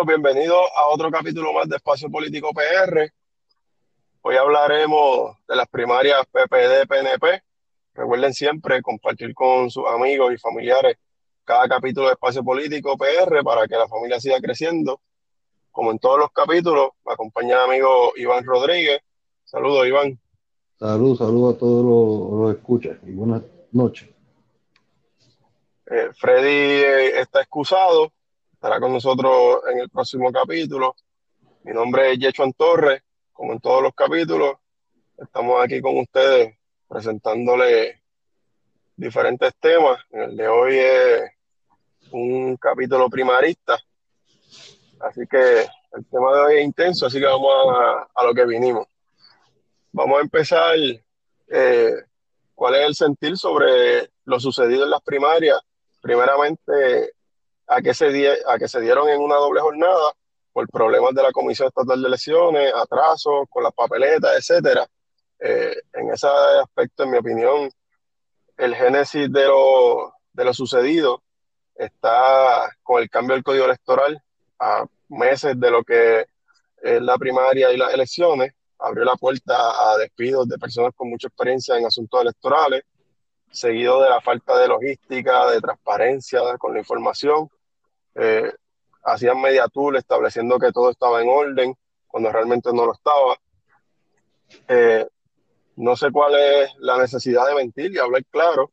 amigos, bienvenidos a otro capítulo más de Espacio Político PR. Hoy hablaremos de las primarias PPD-PNP. Recuerden siempre compartir con sus amigos y familiares cada capítulo de Espacio Político PR para que la familia siga creciendo. Como en todos los capítulos, me acompaña el amigo Iván Rodríguez. Saludos, Iván. Saludos, saludos a todos los, los escuchas y buenas noches. Eh, Freddy eh, está excusado, estará con nosotros en el próximo capítulo. Mi nombre es Yechuan Torres, como en todos los capítulos. Estamos aquí con ustedes presentándole diferentes temas. El de hoy es un capítulo primarista, así que el tema de hoy es intenso, así que vamos a, a lo que vinimos. Vamos a empezar. Eh, ¿Cuál es el sentir sobre lo sucedido en las primarias? Primeramente, a que, se a que se dieron en una doble jornada por problemas de la Comisión Estatal de Elecciones, atrasos con las papeletas, etcétera. Eh, en ese aspecto, en mi opinión, el génesis de lo, de lo sucedido está con el cambio del código electoral a meses de lo que es la primaria y las elecciones. Abrió la puerta a despidos de personas con mucha experiencia en asuntos electorales, seguido de la falta de logística, de transparencia con la información. Eh, hacían media tool estableciendo que todo estaba en orden cuando realmente no lo estaba. Eh, no sé cuál es la necesidad de mentir y hablar claro.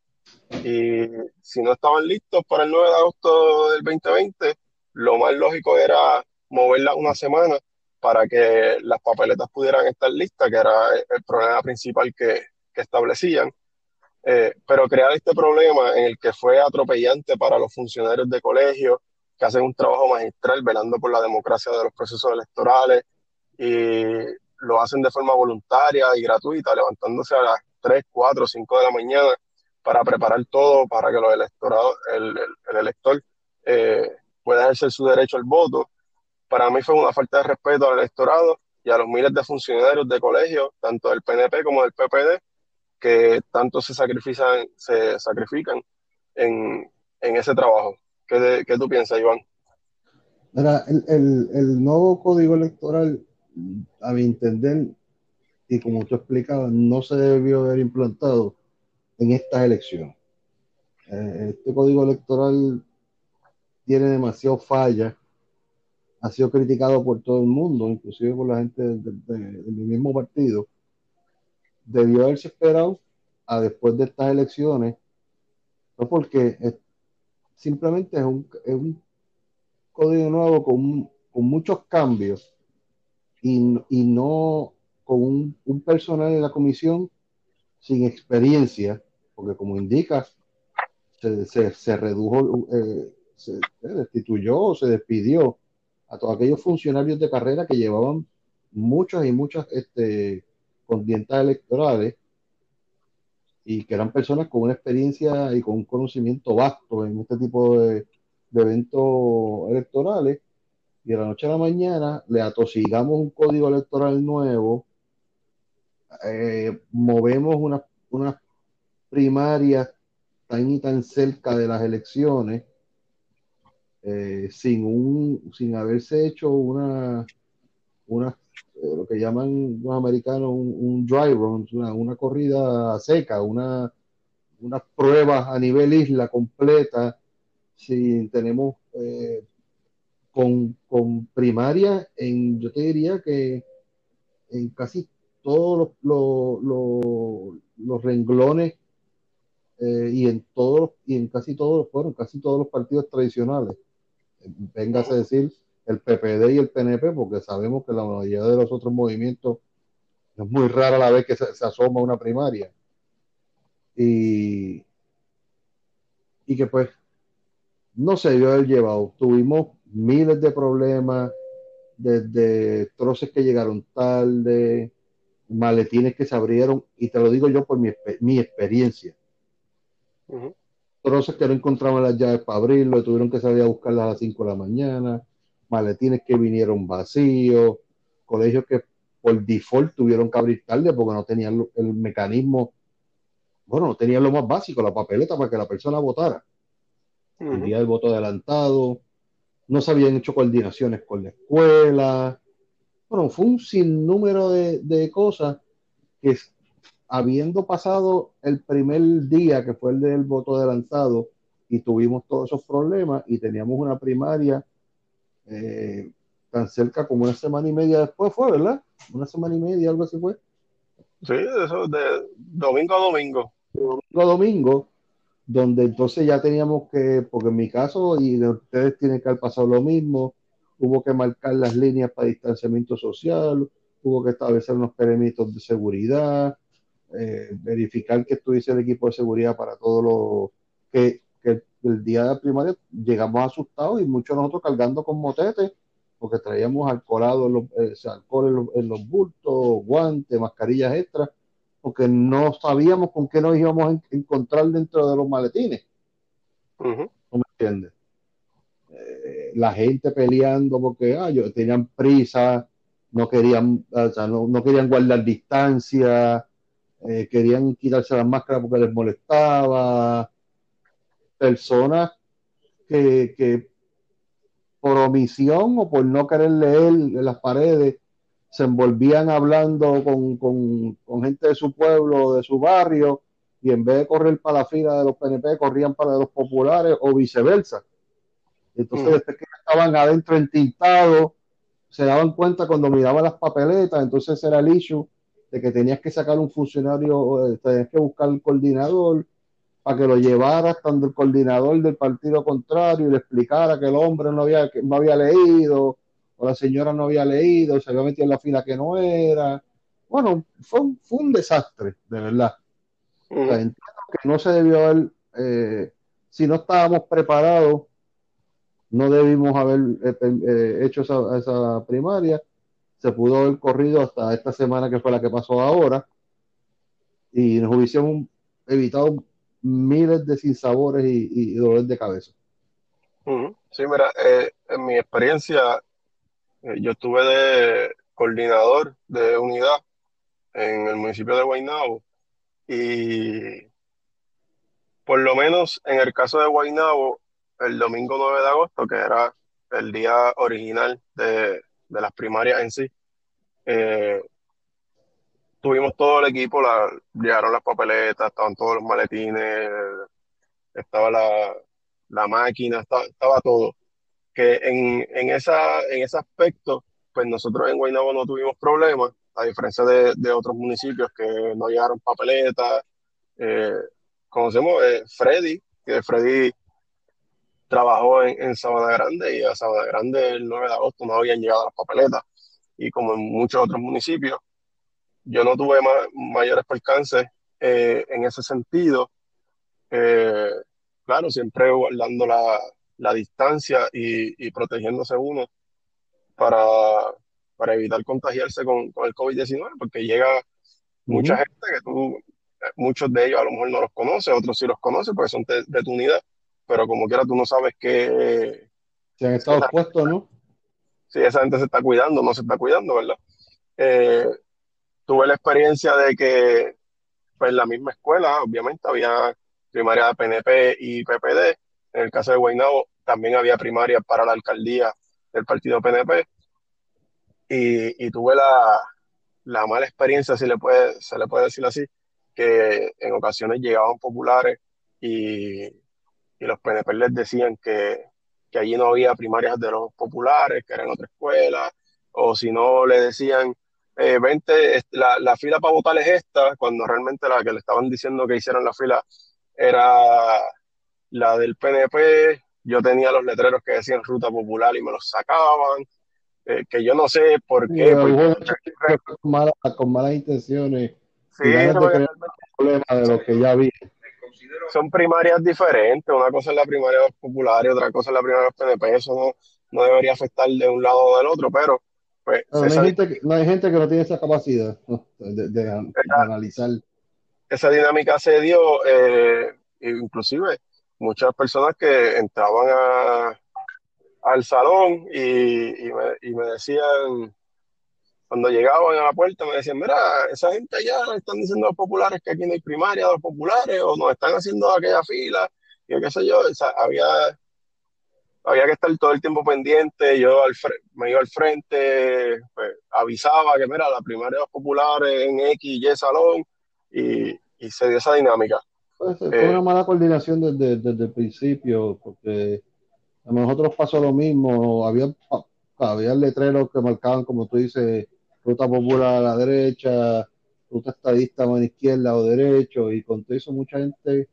Y si no estaban listos para el 9 de agosto del 2020, lo más lógico era moverla una semana para que las papeletas pudieran estar listas, que era el problema principal que, que establecían. Eh, pero crear este problema en el que fue atropellante para los funcionarios de colegio, que hacen un trabajo magistral velando por la democracia de los procesos electorales y lo hacen de forma voluntaria y gratuita, levantándose a las 3, 4, 5 de la mañana para preparar todo para que los electorados, el, el, elector eh, pueda ejercer su derecho al voto. Para mí fue una falta de respeto al electorado y a los miles de funcionarios de colegio, tanto del PNP como del PPD, que tanto se sacrifican, se sacrifican en, en ese trabajo. ¿Qué, ¿Qué, tú piensas, Iván? Mira, el, el, el, nuevo código electoral, a mi entender, y como tú explicabas, no se debió haber implantado en estas elecciones. Eh, este código electoral tiene demasiado falla, ha sido criticado por todo el mundo, inclusive por la gente del, del, del mismo partido. Debió haberse esperado a después de estas elecciones, no porque simplemente es un, es un código nuevo con, con muchos cambios y, y, no con un, personal de la comisión sin experiencia, porque como indicas, se, se, redujo, eh, se, destituyó o se despidió a todos aquellos funcionarios de carrera que llevaban muchas y muchas este, condientas electorales y que eran personas con una experiencia y con un conocimiento vasto en este tipo de, eventos electorales, y de la noche a la mañana le atosigamos un código electoral nuevo, eh, movemos unas una primarias tan y tan cerca de las elecciones, eh, sin, un, sin haberse hecho una, una eh, lo que llaman los americanos un, un dry run, una, una, corrida seca, una, una prueba a nivel isla completa, si tenemos eh, con, con, primaria en, yo te diría que en casi todos los, los, los, renglones eh, y en todos y en casi todos fueron casi todos los partidos tradicionales. Véngase a decir el PPD y el PNP, porque sabemos que la mayoría de los otros movimientos es muy rara la vez que se, se asoma una primaria. Y, y que pues no se dio el llevado. Tuvimos miles de problemas, desde troces que llegaron tarde, maletines que se abrieron, y te lo digo yo por mi, mi experiencia. Uh -huh. Troces que no encontraban las llaves para abrirlo, tuvieron que salir a buscarlas a las 5 de la mañana maletines que vinieron vacíos, colegios que por default tuvieron que abrir tarde porque no tenían el mecanismo, bueno, no tenían lo más básico, la papeleta para que la persona votara. Uh -huh. El día del voto adelantado, no se habían hecho coordinaciones con la escuela. Bueno, fue un sinnúmero de, de cosas que habiendo pasado el primer día, que fue el del voto de lanzado, y tuvimos todos esos problemas y teníamos una primaria eh, tan cerca como una semana y media después fue, ¿verdad? Una semana y media, algo así fue. Sí, eso de domingo a domingo. Domingo a domingo, donde entonces ya teníamos que, porque en mi caso y de ustedes tienen que haber pasado lo mismo, hubo que marcar las líneas para distanciamiento social, hubo que establecer unos permisos de seguridad, eh, verificar que estuviese el equipo de seguridad para todo lo que, que el día de primaria llegamos asustados y muchos de nosotros cargando con motetes porque traíamos alcoholado en los, eh, alcohol en los, bultos, guantes, mascarillas extras, porque no sabíamos con qué nos íbamos a encontrar dentro de los maletines. ¿No me entiendes? Eh, la gente peleando porque ah, yo, tenían prisa, no querían, o sea, no, no, querían guardar distancia, eh, querían quitarse las máscaras porque les molestaba. Personas que, que por omisión o por no querer leer las paredes, se envolvían hablando con, con, con gente de su pueblo, de su barrio, y en vez de correr para la fila de los PNP, corrían para los populares o viceversa. Entonces, desde que estaban adentro entintados, se daban cuenta cuando miraban las papeletas, entonces era el issue de que tenías que sacar un funcionario, eh, tenías que buscar el coordinador, para que lo llevara cuando el coordinador del partido contrario y le explicara que el hombre no había, no había leído o la señora no había leído, se había metido en la fila que no era. Bueno, fue un, fue un desastre, de verdad. entiendo que no se debió haber, eh, si no estábamos preparados, no debimos haber eh, eh, hecho esa, esa primaria. Se pudo haber corrido hasta esta semana que fue la que pasó ahora y nos hubiésemos evitado miles de sinsabores y, y dolores de cabeza. Sí, mira, eh, en mi experiencia, eh, yo estuve de coordinador de unidad en el municipio de Guaynabo y por lo menos en el caso de Guaynabo, el domingo 9 de agosto, que era el día original de, de las primarias en sí, eh, tuvimos todo el equipo, la, llegaron las papeletas, estaban todos los maletines, estaba la, la máquina, estaba, todo. Que en, en, esa, en ese aspecto, pues nosotros en Guaynabo no tuvimos problemas, a diferencia de, de otros municipios que no llegaron papeletas. Eh, conocemos eh, Freddy, que Freddy trabajó en, en, Sabana Grande y a Sabana Grande el 9 de agosto no habían llegado las papeletas. Y como en muchos otros municipios, yo no tuve mayores percances eh, en ese sentido. Eh, claro, siempre guardando la, la distancia y, y, protegiéndose uno para, para evitar contagiarse con, con el COVID-19, porque llega mucha gente que tú, muchos de ellos a lo mejor no los conoces, otros sí los conoces porque son de, tu unidad, pero como quiera tú no sabes qué... Se han estado expuestos, ¿no? Si esa gente se está cuidando, no se está cuidando, ¿verdad? Eh, tuve la experiencia de que, pues, en la misma escuela, obviamente, había primaria de PNP y PPD. En el caso de Guaynabo, también había primaria para la alcaldía del partido PNP. Y, y tuve la, la, mala experiencia, si le puede, se le puede decir así, que en ocasiones llegaban populares y, y los PNP les decían que, que allí no había primarias de los populares, que eran otra escuela, o si no le decían eh, vente, la, la, fila para votar es esta, cuando realmente la que le estaban diciendo que hicieran la fila era la del PNP, yo tenía los letreros que decían Ruta Popular y me los sacaban, eh, que yo no sé por qué. con, malas, con, malas intenciones. Sí, no, de lo que ya vi. Son primarias diferentes, una cosa es la primaria de los populares, otra cosa es la primaria de los PNP, eso no, no debería afectar de un lado o del otro, pero pues, no, hay gente que, no, hay gente que, no tiene esa capacidad de, de, analizar. Esa dinámica se dio, eh, inclusive muchas personas que entraban a, al salón y, y, me, y, me, decían, cuando llegaban a la puerta, me decían, mira, esa gente allá están diciendo a los populares que aquí no hay primaria de los populares o nos están haciendo aquella fila y qué sé yo, o sea, había había que estar todo el tiempo pendiente, yo al me iba al frente, pues, avisaba que mira, la primaria popular en X, Y salón, y, y se dio esa dinámica. Pues, fue una eh, mala coordinación desde, desde, el principio, porque a nosotros pasó lo mismo, había, había letreros que marcaban, como tú dices, ruta popular a la derecha, ruta estadista a la izquierda o derecho, y con todo eso mucha gente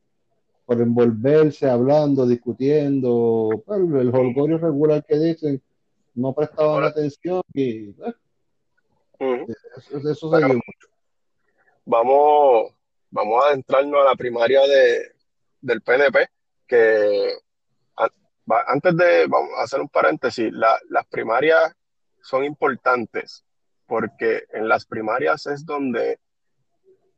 por envolverse, hablando, discutiendo, pues, el holgorio regular que dicen, no prestaban atención y eh, eso, se dio mucho. Vamos, vamos a adentrarnos a la primaria de, del PNP, que antes de vamos a hacer un paréntesis, las primarias son importantes porque en las primarias es donde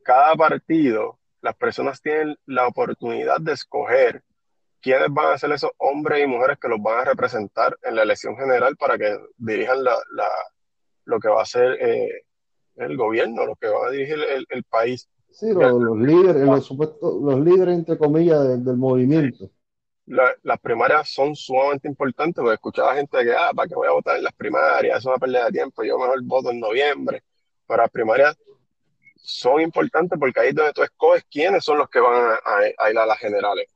cada partido las personas tienen la oportunidad de escoger quiénes van a ser esos hombres y mujeres que los van a representar en la elección general para que dirijan la, lo que va a ser eh, el gobierno, lo que va a dirigir el, país. Sí, los, líderes, los, los líderes, entre comillas, del, movimiento. las primarias son sumamente importantes porque escuchaba gente que, ah, ¿para qué voy a votar en las primarias? Es una pérdida de tiempo, yo mejor voto en noviembre. Para las primarias son importantes porque ahí es donde tú escoges quiénes son los que van a, ir a las generales.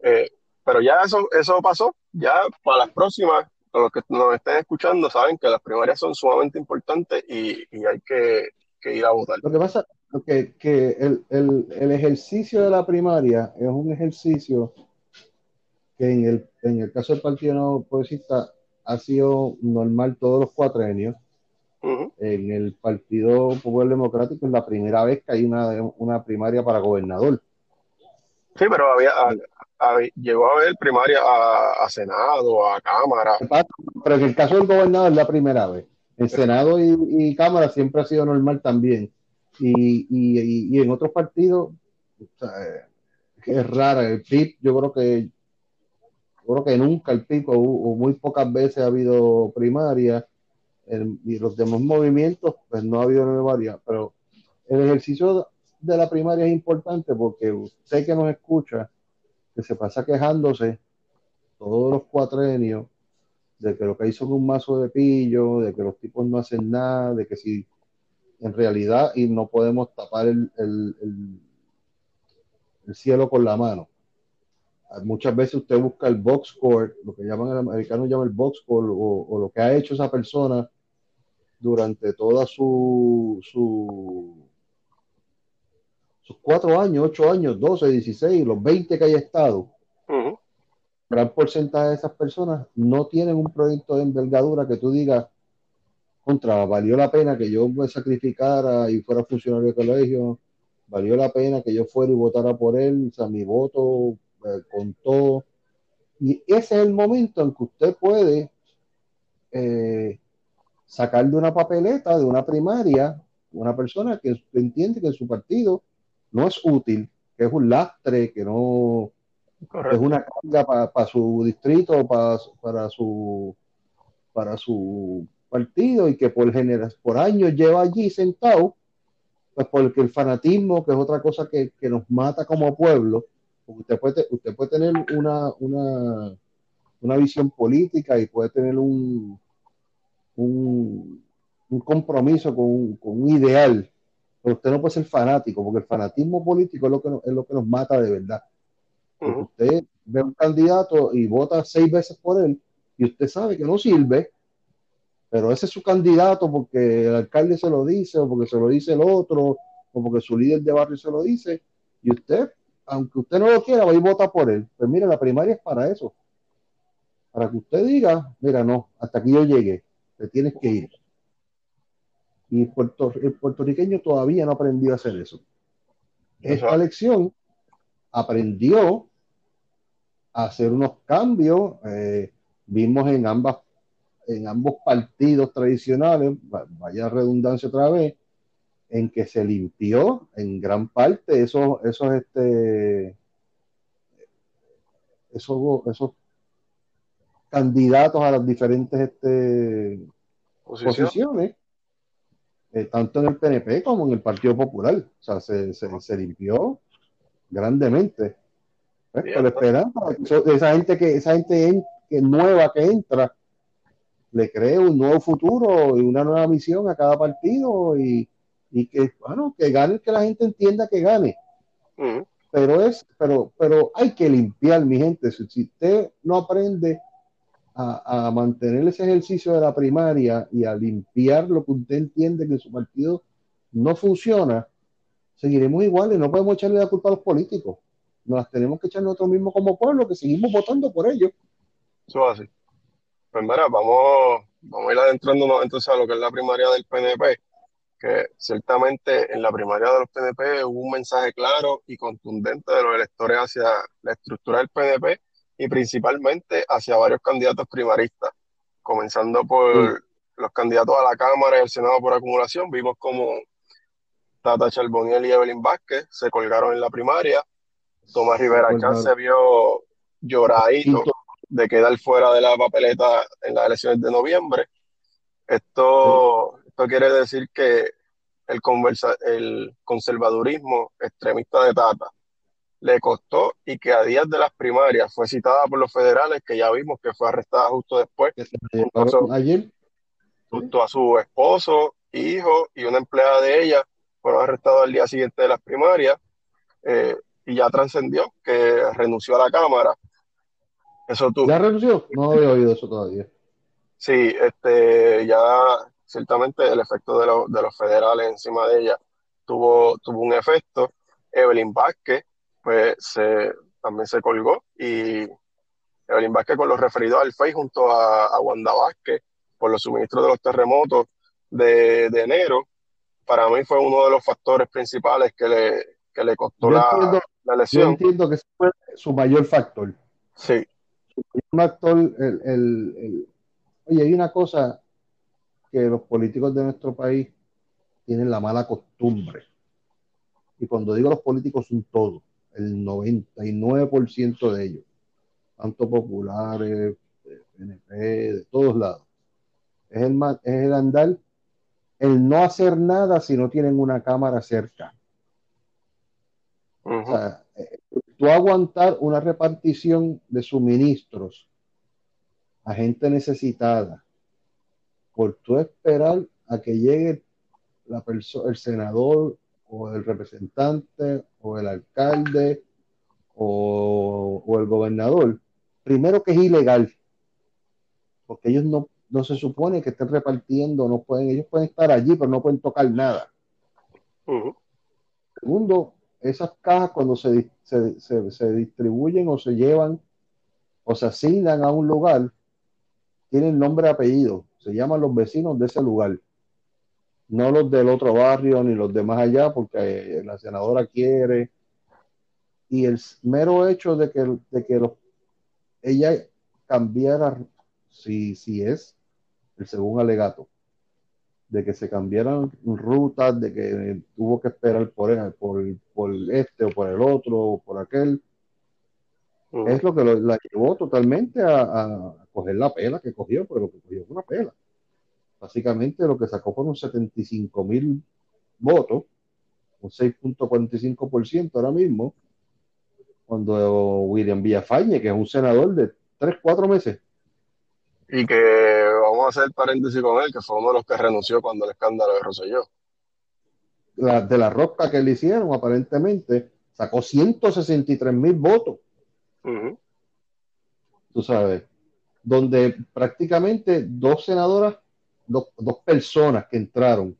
Eh, pero ya eso, eso pasó, ya para las próximas, los que nos estén escuchando saben que las primarias son sumamente importantes y, hay que, ir a votar. Lo que pasa es que, el, ejercicio de la primaria es un ejercicio que en el, caso del Partido No Progresista ha sido normal todos los cuatrenios en el Partido Popular Democrático es la primera vez que hay una, primaria para gobernador. Sí, pero había, llegó a haber primaria a, Senado, a Cámara. Pero en el caso del gobernador es la primera vez. En Senado y, Cámara siempre ha sido normal también. Y, en otros partidos es rara. El PIB, yo creo que yo creo que nunca el PIB o muy pocas veces ha habido primaria y los demás movimientos, pues no ha habido memoria, pero el ejercicio de la primaria es importante porque usted que nos escucha, que se pasa quejándose todos los cuatrenios de que lo que hizo es un mazo de pillo, de que los tipos no hacen nada, de que si en realidad y no podemos tapar el, el, el, cielo con la mano. Muchas veces usted busca el box score, lo que llaman el americano llama el box score, o, o lo que ha hecho esa persona durante toda su, su sus cuatro años, ocho años, doce, dieciséis, los veinte que haya estado, gran porcentaje de esas personas no tienen un proyecto de envergadura que tú digas, contra, valió la pena que yo me sacrificara y fuera funcionario de colegio, valió la pena que yo fuera y votara por él, o sea, mi voto eh, contó. Y ese es el momento en que usted puede eh, sacar de una papeleta, de una primaria, una persona que entiende que su partido no es útil, que es un lastre, que no es una carga para su distrito, para, para, su para su partido y que por por años lleva allí sentado, pues porque el fanatismo, que es otra cosa que, nos mata como pueblo, porque usted puede, usted puede tener una, una, una visión política y puede tener un, un, compromiso con un, ideal, pero usted no puede ser fanático, porque el fanatismo político es lo que, es lo que nos mata de verdad. Usted ve un candidato y vota seis veces por él y usted sabe que no sirve, pero ese es su candidato porque el alcalde se lo dice, o porque se lo dice el otro, o porque su líder de barrio se lo dice, y usted, aunque usted no lo quiera, va y vota por él. Pues mire, la primaria es para eso. Para que usted diga, mira, no, hasta aquí yo llegué te tienes que ir. Y Puerto, el puertorriqueño todavía no aprendió a hacer eso. Esta elección aprendió a hacer unos cambios. Eh, vimos en ambas en ambos partidos tradicionales, vaya redundancia otra vez, en que se limpió en gran parte esos, esos, este, esos, esos candidatos a las diferentes este, posiciones, eh, tanto en el PNP como en el Partido Popular. O sea, se, se, limpió grandemente. Pues, con la esperanza esa gente que esa gente que nueva que entra le cree un nuevo futuro y una nueva misión a cada partido y, que, bueno, que gane, que la gente entienda que gane. Pero es, pero, pero hay que limpiar, mi gente. Si, usted no aprende a, a, mantener ese ejercicio de la primaria y a limpiar lo que usted entiende que su partido no funciona, seguiremos iguales. No podemos echarle la culpa a los políticos. Nos las tenemos que echar nosotros mismos como pueblo, que seguimos votando por ellos. Eso así. Pues mira, vamos, vamos a ir adentrándonos entonces a lo que es la primaria del PNP, ciertamente en la primaria de los PNP hubo un mensaje claro y contundente de los electores hacia la estructura del PNP y principalmente hacia varios candidatos primaristas, comenzando por los candidatos a la Cámara y al Senado por acumulación. Vimos como Tata Charboniel y Evelyn Vázquez se colgaron en la primaria. Tomás Rivera Chávez se vio lloradito de quedar fuera de la papeleta en las elecciones de noviembre. Esto, esto quiere decir que el, conversa, el conservadurismo extremista de Tata le costó y que a días de las primarias fue citada por los federales, que ya vimos que fue arrestada justo después, junto a, ayer. junto a su esposo, hijo y una empleada de ella, fueron arrestados al día siguiente de las primarias eh, y ya trascendió que renunció a la Cámara eso tú. ¿Ya renunció? No había oído eso todavía. Sí, este, ya ciertamente el efecto de, de los federales encima de ella tuvo, tuvo un efecto. Evelyn Vázquez, pues se, también se colgó y Evelyn Vázquez con los referidos al FEI junto a, Wanda Vázquez por los suministros de los terremotos de, enero, para mí fue uno de los factores principales que le, que le costó la, la, lesión. Yo entiendo que ese fue su mayor factor. Sí, un actor, el, oye, hay una cosa que los políticos de nuestro país tienen la mala costumbre. Y cuando digo los políticos son todos, el 99% de ellos, tanto populares, PNP, de todos lados. Es el, es el andar, el no hacer nada si no tienen una cámara cerca. O sea, eh, tú aguantar una repartición de suministros a gente necesitada por tú esperar a que llegue la el senador o el representante o el alcalde o, el gobernador, primero que es ilegal, porque ellos no, no se supone que estén repartiendo, no pueden, ellos pueden estar allí, pero no pueden tocar nada. Segundo, esas cajas cuando se, se, distribuyen o se llevan o se asignan a un lugar, tienen nombre y apellido, se llaman los vecinos de ese lugar, no los del otro barrio ni los de más allá, porque la senadora quiere. Y el mero hecho de que, de que ella cambiara, si, si es el segundo alegato, de que se cambiaran rutas, de que tuvo que esperar por, por, por este o por el otro o por aquel. Es lo que la llevó totalmente a, coger la pela que cogió, pero lo que cogió fue una pela. Básicamente lo que sacó fueron 75 mil votos, un 6.45% ahora mismo, cuando William Villafañe, que es un senador de 3, 4 meses, y que vamos a hacer paréntesis con él, que fue uno de los que renunció cuando el escándalo de Roselló. La, de la rosca que le hicieron, aparentemente, sacó 163 mil votos. Tú sabes, donde prácticamente dos senadoras, dos, personas que entraron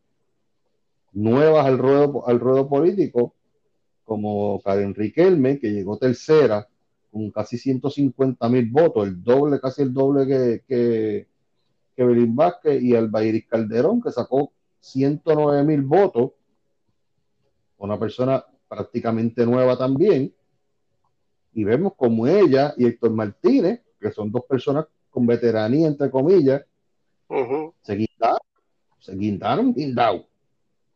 nuevas al ruedo, al ruedo político, como Karen Riquelme, que llegó tercera, con casi 150 mil votos, el doble, casi el doble que, que, que Belín Vázquez, y Albayris Calderón, que sacó 109 mil votos, una persona prácticamente nueva también, y vemos como ella y Héctor Martínez, que son dos personas con veteranía, entre comillas, se guindaron, se guindaron, guindados.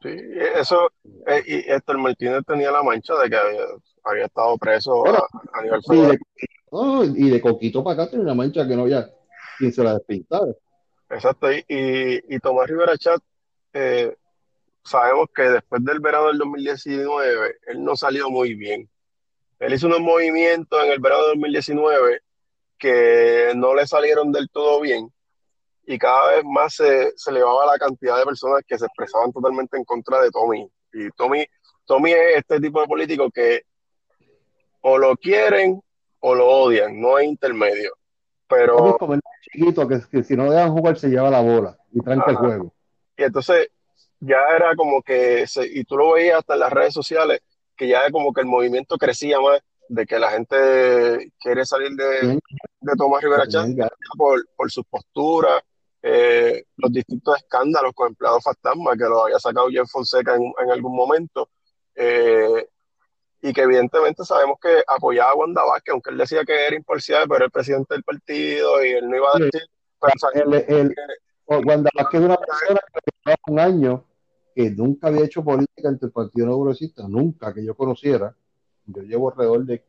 Sí, eso, eh, y Héctor Martínez tenía la mancha de que había, estado preso a, nivel federal. Y de, Coquito para acá tiene una mancha que no había quien se la despintara. Exacto, y, y, Tomás Rivera Chat, eh, sabemos que después del verano del 2019, él no salió muy bien. Él hizo unos movimientos en el verano del 2019 que no le salieron del todo bien y cada vez más se, se elevaba la cantidad de personas que se expresaban totalmente en contra de Tommy. Y Tommy, Tommy es este tipo de político que o lo quieren o lo odian, no hay intermedio. Pero... Tommy es como el chiquito que, que si no dejan jugar se lleva la bola y tranca el juego. Y entonces ya era como que, se- y tú lo veías hasta en las redes sociales, que ya como que el movimiento crecía más de que la gente quiere salir de, de Tomás Rivera Chávez por, por sus posturas, eh, los distintos escándalos con empleados fantasma que los había sacado Jeff Fonseca en, en algún momento, eh, y que evidentemente sabemos que apoyaba a Wanda Vázquez, aunque él decía que era imparcial, pero era el presidente del partido y él no iba a Sí. decir, pero El, el, o Wanda Vázquez es una persona que un año que nunca había hecho política entre el Partido No Progresista, nunca que yo conociera. Yo llevo alrededor de,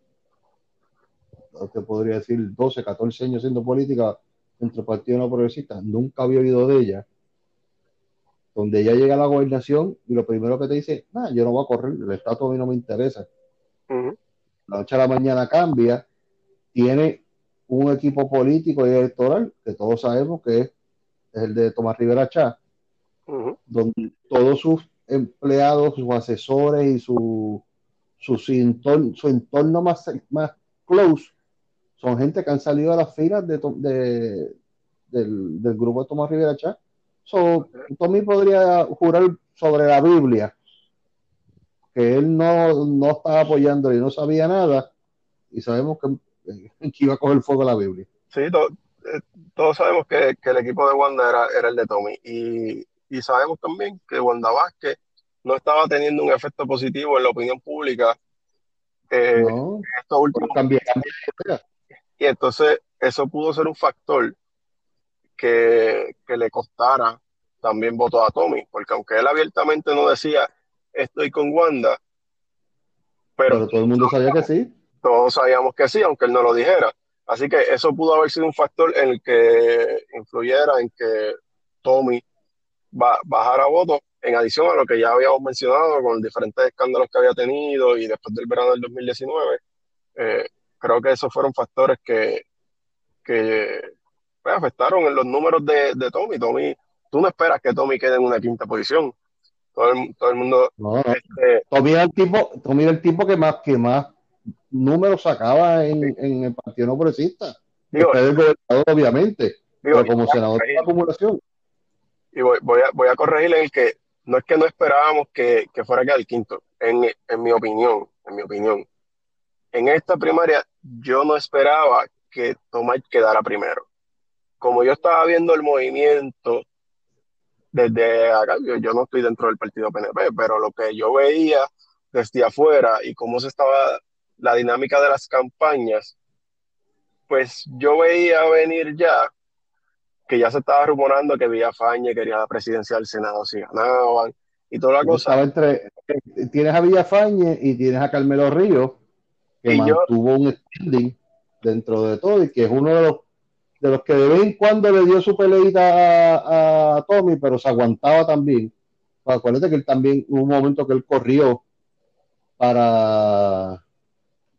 no te podría decir, 12, 14 años haciendo política entre el Partido No Progresista. Nunca había oído de ella. Donde ella llega a la gobernación y lo primero que te dice, nah, yo no voy a correr, el estatus a mí no me interesa. La noche a la mañana cambia, tiene un equipo político y electoral que todos sabemos que es, es el de Tomás Rivera Chá, donde todos sus empleados, sus asesores y su, su, entorno, su entorno más, más close son gente que han salido a las filas de, to- de- del, del grupo de Tomás Rivera Chá. So, Tommy podría jurar sobre la Biblia que él no, no estaba apoyando y no sabía nada, y sabemos que, que iba a coger fuego la Biblia. Sí, to- eh, todos sabemos que, que el equipo de Wanda era, era el de Tommy. Y, y sabemos también que Wanda Vázquez no estaba teniendo un efecto positivo en la opinión pública eh, No, en estos últimos cambia, cambia. Y entonces eso pudo ser un factor que, que le costara también votos a Tommy, porque aunque él abiertamente no decía estoy con Wanda, pero Pero todo el mundo sabía que sí. todos sabíamos que sí, aunque él no lo dijera. Así que eso pudo haber sido un factor en el que influyera en que Tommy bajara votos, en adición a lo que ya habíamos mencionado con diferentes escándalos que había tenido y después del verano del 2019. eh, creo que esos fueron factores que, que pues, afectaron en los números de, de Tommy. Tommy, tú no esperas que Tommy quede en una quinta posición. Todo el, todo el mundo, No, este, Tommy el tipo, Tommy era el tipo que más, que más números sacaba en, en el Partido No Progresista. digo, Después del gobernador, obviamente. digo, Pero como senador de la acumulación. Y voy, a, voy a el que no es que no esperábamos que, que fuera quedar quinto, en, en mi opinión, en mi opinión. En esta primaria yo no esperaba que Tomás quedara primero. Como yo estaba viendo el movimiento desde acá, yo, yo no estoy dentro del partido PNP, pero lo que yo veía desde afuera y cómo se estaba la dinámica de las campañas, pues yo veía venir ya que ya se estaba rumorando que Villafañe quería la presidencia del Senado si ganaban y toda la cosa. Entre, tienes a Villafañe y tienes a Carmelo Ríos, que Y yo- mantuvo un standing dentro de todo y que es uno de los de los que de vez en cuando le dio su peleita a, a Tommy, pero se aguantaba también. Pues acuérdate que él también hubo un momento que él corrió para,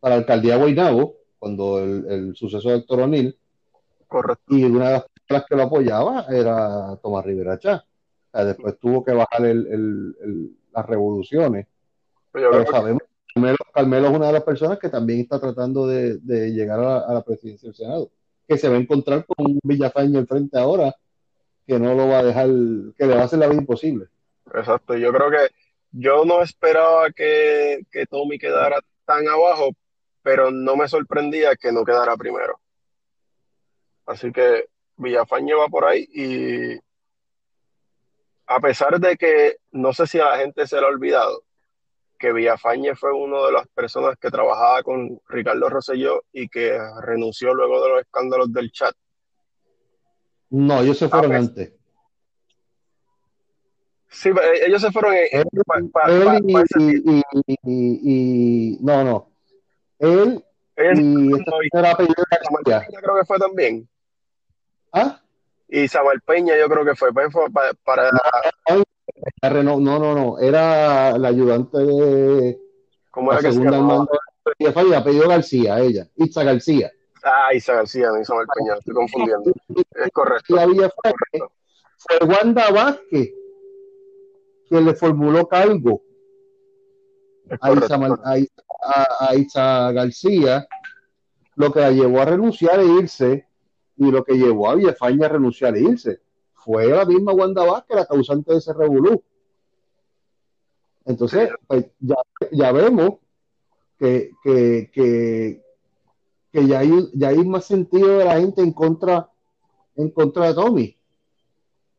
para la alcaldía de Guaynabo, cuando el, el suceso de Héctor O'Neill, Correcto. y una de las personas que lo apoyaba era Tomás Rivera Chá. O sea, después tuvo que bajar el- el- el- las revoluciones. Pero sabemos que Carmelo, Carmelo es una de las personas que también está tratando de, de llegar a la, a la presidencia del Senado, que se va a encontrar con un Villafañe al frente ahora, que no lo va a dejar, que le va a hacer la vida imposible. Exacto, yo creo que yo no esperaba que, que Tommy quedara tan abajo, pero no me sorprendía que no quedara primero. Así que Villafañe va por ahí y a pesar de que no sé si a la gente se le ha olvidado que Villafañe fue una de las personas que trabajaba con Ricardo Rosselló y que renunció luego de los escándalos del chat. No, ellos se fueron antes. Sí, eh, ellos se fueron en- y, no, no. Él y. Peña creo que fue también. ¿Ah? Y Peña yo creo que fue, pues, fue pa- para, La reno- No, no, no. Era la ayudante de ¿cómo la era que se segunda al llamaba? mando Villafañe, apellido García, ella, Itza García. Ah, Isa García, no Isabel Peña, estoy confundiendo. Es correcto. Y había fue Wanda Vázquez que le formuló cargo a Isa, Isa, García, lo que la llevó a renunciar e irse, y lo que llevó a Villafaña a renunciar e irse. Fue la misma Wanda Vázquez la causante de ese revolú. Entonces, pues, ya, ya vemos que, que, que, que ya, hay, ya hay más sentido de la gente en contra, en contra de Tommy.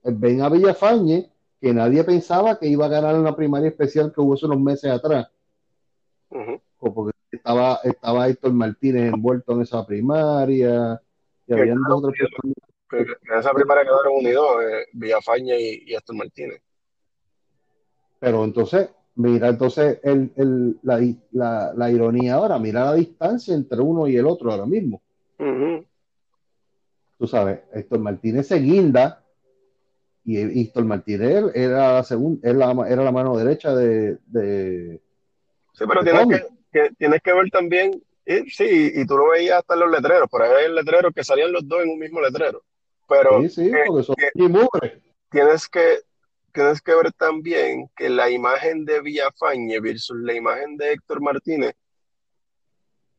Ven a Villafañe, que nadie pensaba que iba a ganar una primaria especial que hubo hace unos meses atrás. Porque estaba, estaba Héctor Martínez envuelto en esa primaria, y habían otras personas. En esa primaria quedaron unidos eh, Villafañe y, y Héctor Martínez. Pero entonces, Mira entonces el, el, la, la, la, ironía ahora, mira la distancia entre uno y el otro ahora mismo. Tú sabes, Héctor Martínez se guinda y Héctor Martínez era la, segunda, era, la, era la mano derecha de... de sí, pero tienes que, tienes que ver también, y, sí, y tú lo veías hasta en los letreros, por ahí hay el letrero que salían los dos en un mismo letrero. Pero sí, sí, porque son tienes que tienes que ver también que la imagen de Villafañe versus la imagen de Héctor Martínez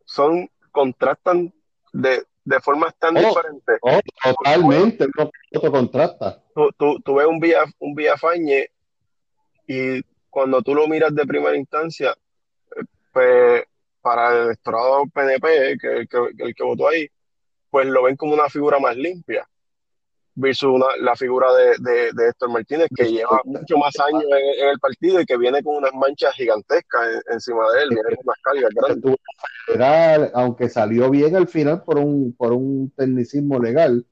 son, contrastan de, de formas tan oh, diferentes. Oh, totalmente, no, contrasta. Tú, tú, ves un, Villa, un Villafañe y cuando tú lo miras de primera instancia, pues para el electorado PNP, que, el que votó ahí, pues lo ven como una figura más limpia versus una, la figura de, de, de, Héctor Martínez, que lleva mucho más años en, el partido y que viene con unas manchas gigantescas encima de él, viene con unas cargas grandes. aunque salió bien al final por un, por un tecnicismo legal,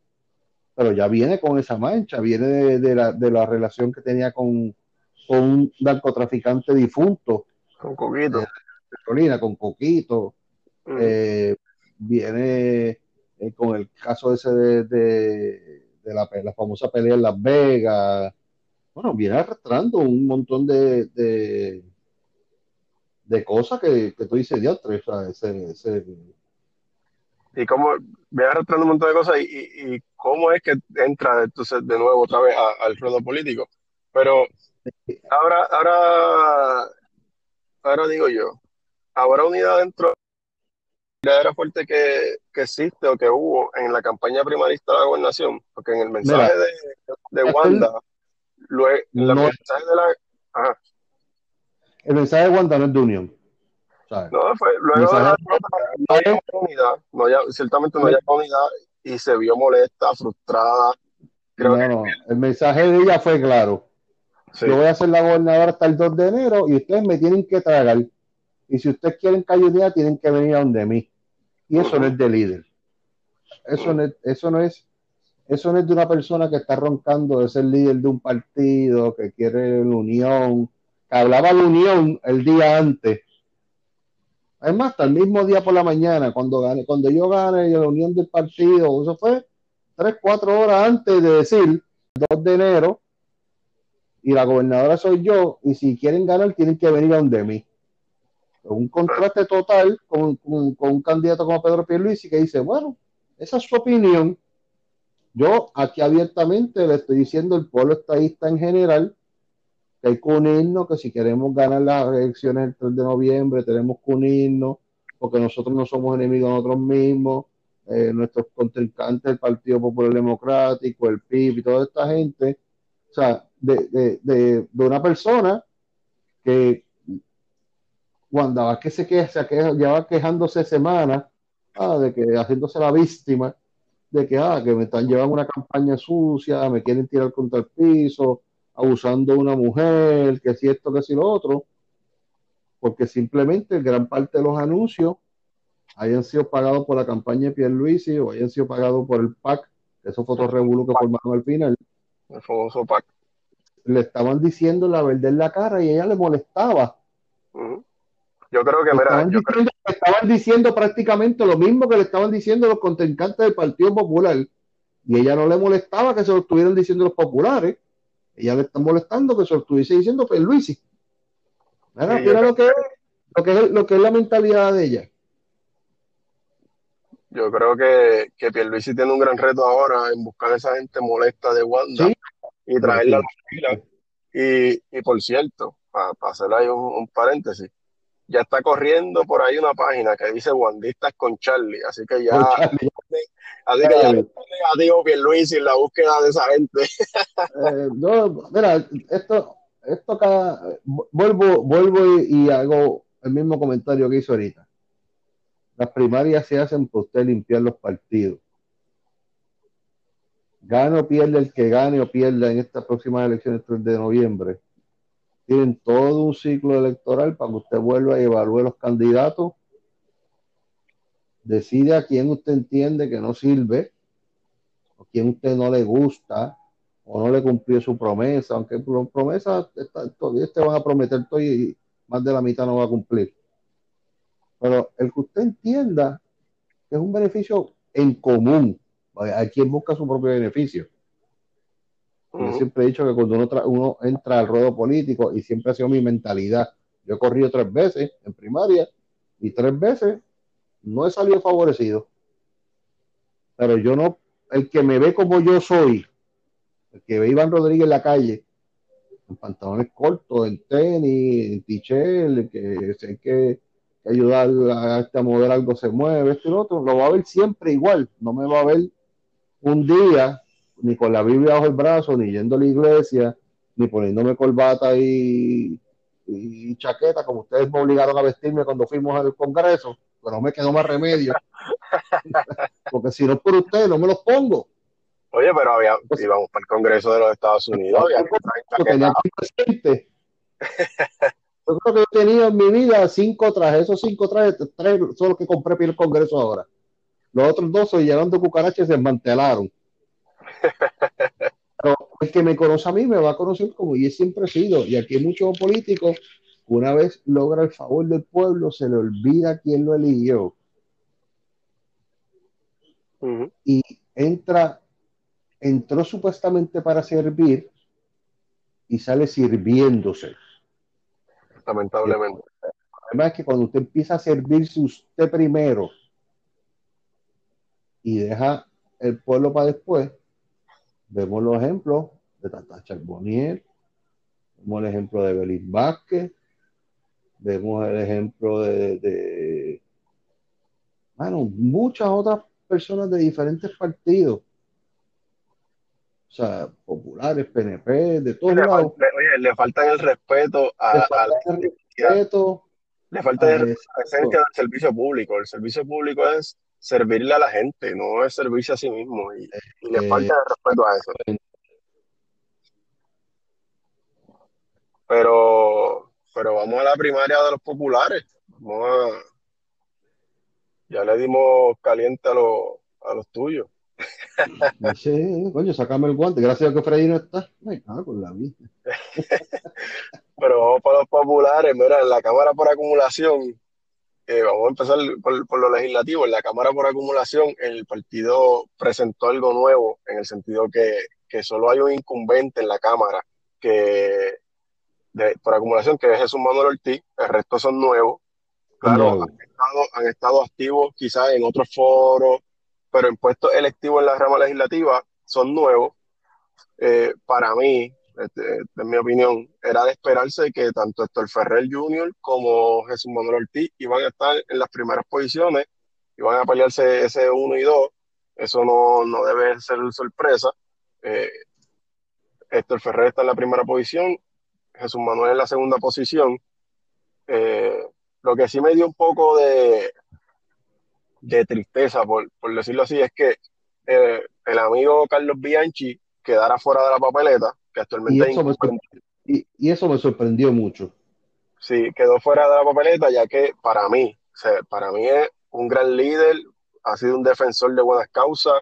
pero ya viene con esa mancha, viene de, la, de la, relación que tenía con, con, un narcotraficante difunto. Con Coquito. Eh, con Coquito. Eh, viene eh, con el caso ese de de la, la, famosa pelea en Las Vegas. Bueno, viene arrastrando un montón de, de, de cosas que, que tú dices, Dios, ese, ese... Y cómo viene arrastrando un montón de cosas y, y, y cómo es que entra entonces de nuevo otra vez al ruedo político. Pero ahora, ahora, ahora digo yo, habrá unidad dentro era fuerte que, que, existe o que hubo en la campaña primarista de la gobernación, porque en el mensaje de, de, Wanda, luego, el mensaje de la... El mensaje de Wanda no es de unión. No, fue, luego de la no había unidad, no ciertamente no había unidad y se vio molesta, frustrada. Creo no, que... el mensaje de ella fue claro. Yo voy a ser la gobernadora hasta el 2 de enero y ustedes me tienen que tragar. Y si ustedes quieren ayude, tienen que venir a donde mí. Y eso no es de líder. Eso no es, eso no es, eso no es de una persona que está roncando de ser líder de un partido, que quiere la unión, que hablaba de unión el día antes. Además, hasta el mismo día por la mañana, cuando gane, cuando yo gane la unión del partido, eso fue tres, cuatro horas antes de decir 2 de enero, y la gobernadora soy yo, y si quieren ganar, tienen que venir a donde mí un contraste total con, un candidato como Pedro Pierluisi que dice, bueno, esa es su opinión. Yo aquí abiertamente le estoy diciendo al pueblo estadista en general que hay que unirnos, que si queremos ganar las elecciones el 3 de noviembre tenemos que unirnos, porque nosotros no somos enemigos de nosotros mismos, eh, nuestros contrincantes, el Partido Popular Democrático, el PIB y toda esta gente, o sea, de, de, de, de una persona que Wanda que se queja, se queja, lleva quejándose semanas ah, de que haciéndose la víctima, de que, ah, que me están llevando una campaña sucia, me quieren tirar contra el piso, abusando de una mujer, que si esto, que si lo otro, porque simplemente gran parte de los anuncios hayan sido pagados por la campaña de Pierluisi o hayan sido pagados por el PAC, esos fotorrevulos que formaron al final. El famoso PAC. Le estaban diciendo la verdad en la cara y ella le molestaba. Yo creo que, estaban, diciendo, prácticamente lo mismo que le estaban diciendo los contrincantes del Partido Popular. Y ella no le molestaba que se lo estuvieran diciendo los populares. Ella le está molestando que se lo estuviese diciendo pues Luisi. Mira, lo, que es, lo, que es, lo que es la mentalidad de ella. Yo creo que, que Pierluisi tiene un gran reto ahora en buscar a esa gente molesta de Wanda Sí, y traerla a la fila. Y, y por cierto, para hacer ahí un, un paréntesis, ya está corriendo por ahí una página que dice Wandistas con Charlie, así que ya, Charlie. así que ya negativo Pierluisi en la búsqueda de esa gente. Eh, no, mira, esto, esto acá, vuelvo, vuelvo y, y hago el mismo comentario que hizo ahorita. Las primarias se hacen para usted limpiar los partidos. Gane o pierde el que gane o pierda en estas próximas elecciones 3 de noviembre. Tienen todo un ciclo electoral para que usted vuelva y evalúe los candidatos. Decide a quién usted entiende que no sirve, o quién usted no le gusta, o no le cumplió su promesa, aunque promesa todavía te van a prometer todo y más de la mitad no va a cumplir. Pero el que usted entienda que es un beneficio en común, hay quien busca su propio beneficio. Yo siempre he dicho que cuando uno, uno entra al ruedo político, y siempre ha sido mi mentalidad, yo he corrido tres veces en primaria y tres veces no he salido favorecido. Pero yo no, el que me ve como yo soy, el que ve a Iván Rodríguez en la calle, en pantalones cortos, en tenis, en t-shirt, que sé que, que ayudar a este a mover algo se mueve, esto y lo otro, lo va a ver siempre igual, no me va a ver un día ni con la Biblia bajo el brazo, ni yendo a la iglesia, ni poniéndome corbata y, y chaqueta, como ustedes me obligaron a vestirme cuando fuimos al Congreso, pero no me quedó más remedio. Porque si no es por ustedes, no me los pongo. Oye, pero había, íbamos para el Congreso de los Estados Unidos, había Yo tenía presente. Yo creo que he tenido en mi vida cinco trajes. Esos cinco trajes, tres son los que compré para al Congreso ahora. Los otros dos se llenaron de cucarachas y se desmantelaron. Pero el que me conoce a mí me va a conocer como yo siempre he sido. Y aquí hay muchos políticos una vez logra el favor del pueblo, se le olvida quién lo eligió y entra, entró supuestamente para servir y sale sirviéndose. Lamentablemente. problema es que cuando usted empieza a servirse usted primero y deja el pueblo para después, vemos los ejemplos de Tata Charbonnier, vemos el ejemplo de Belín Vázquez, vemos el ejemplo de, de bueno, muchas otras personas de diferentes partidos. O sea, populares, PNP, de todos Le, lados. fal- le- oye, le faltan el respeto a, Le a la falta el respeto le falta el- la esencia del servicio público. El servicio público es servirle a la gente, no es servirse a sí mismo. Y, y le Eh, falta el respeto a eso. Pero, pero vamos a la primaria de los populares. Vamos a, ya le dimos caliente a, los a los tuyos. Sé, coño, sacame el guante. Gracias a que Freddy no está. Me cago con la vida. Pero vamos para los populares. Mira, en la Cámara por acumulación, eh, vamos a empezar por, por lo legislativo. En la Cámara por acumulación, el partido presentó algo nuevo en el sentido que, que solo hay un incumbente en la Cámara que de, por acumulación, que es Jesús Manuel Ortiz. El resto son nuevos. Claro, han estado, han estado activos quizás en otros foros, pero en puestos electivos en la rama legislativa son nuevos. Eh, para mí, este, en mi opinión, era de esperarse que tanto Héctor Ferrer Jr. como Jesús Manuel Ortiz iban a estar en las primeras posiciones, iban a pelearse ese 1 y 2. Eso no, no debe ser sorpresa. Eh, Héctor Ferrer está en la primera posición, Jesús Manuel en la segunda posición. Eh, lo que sí me dio un poco de, de tristeza, por, por decirlo así, es que eh, el amigo Carlos Bianchi quedara fuera de la papeleta, que Y actualmente es eso, me, sorprendió- y, y eso me sorprendió mucho. Sí, quedó fuera de la papeleta, ya que para mí, o sea, para mí es un gran líder, ha sido un defensor de buenas causas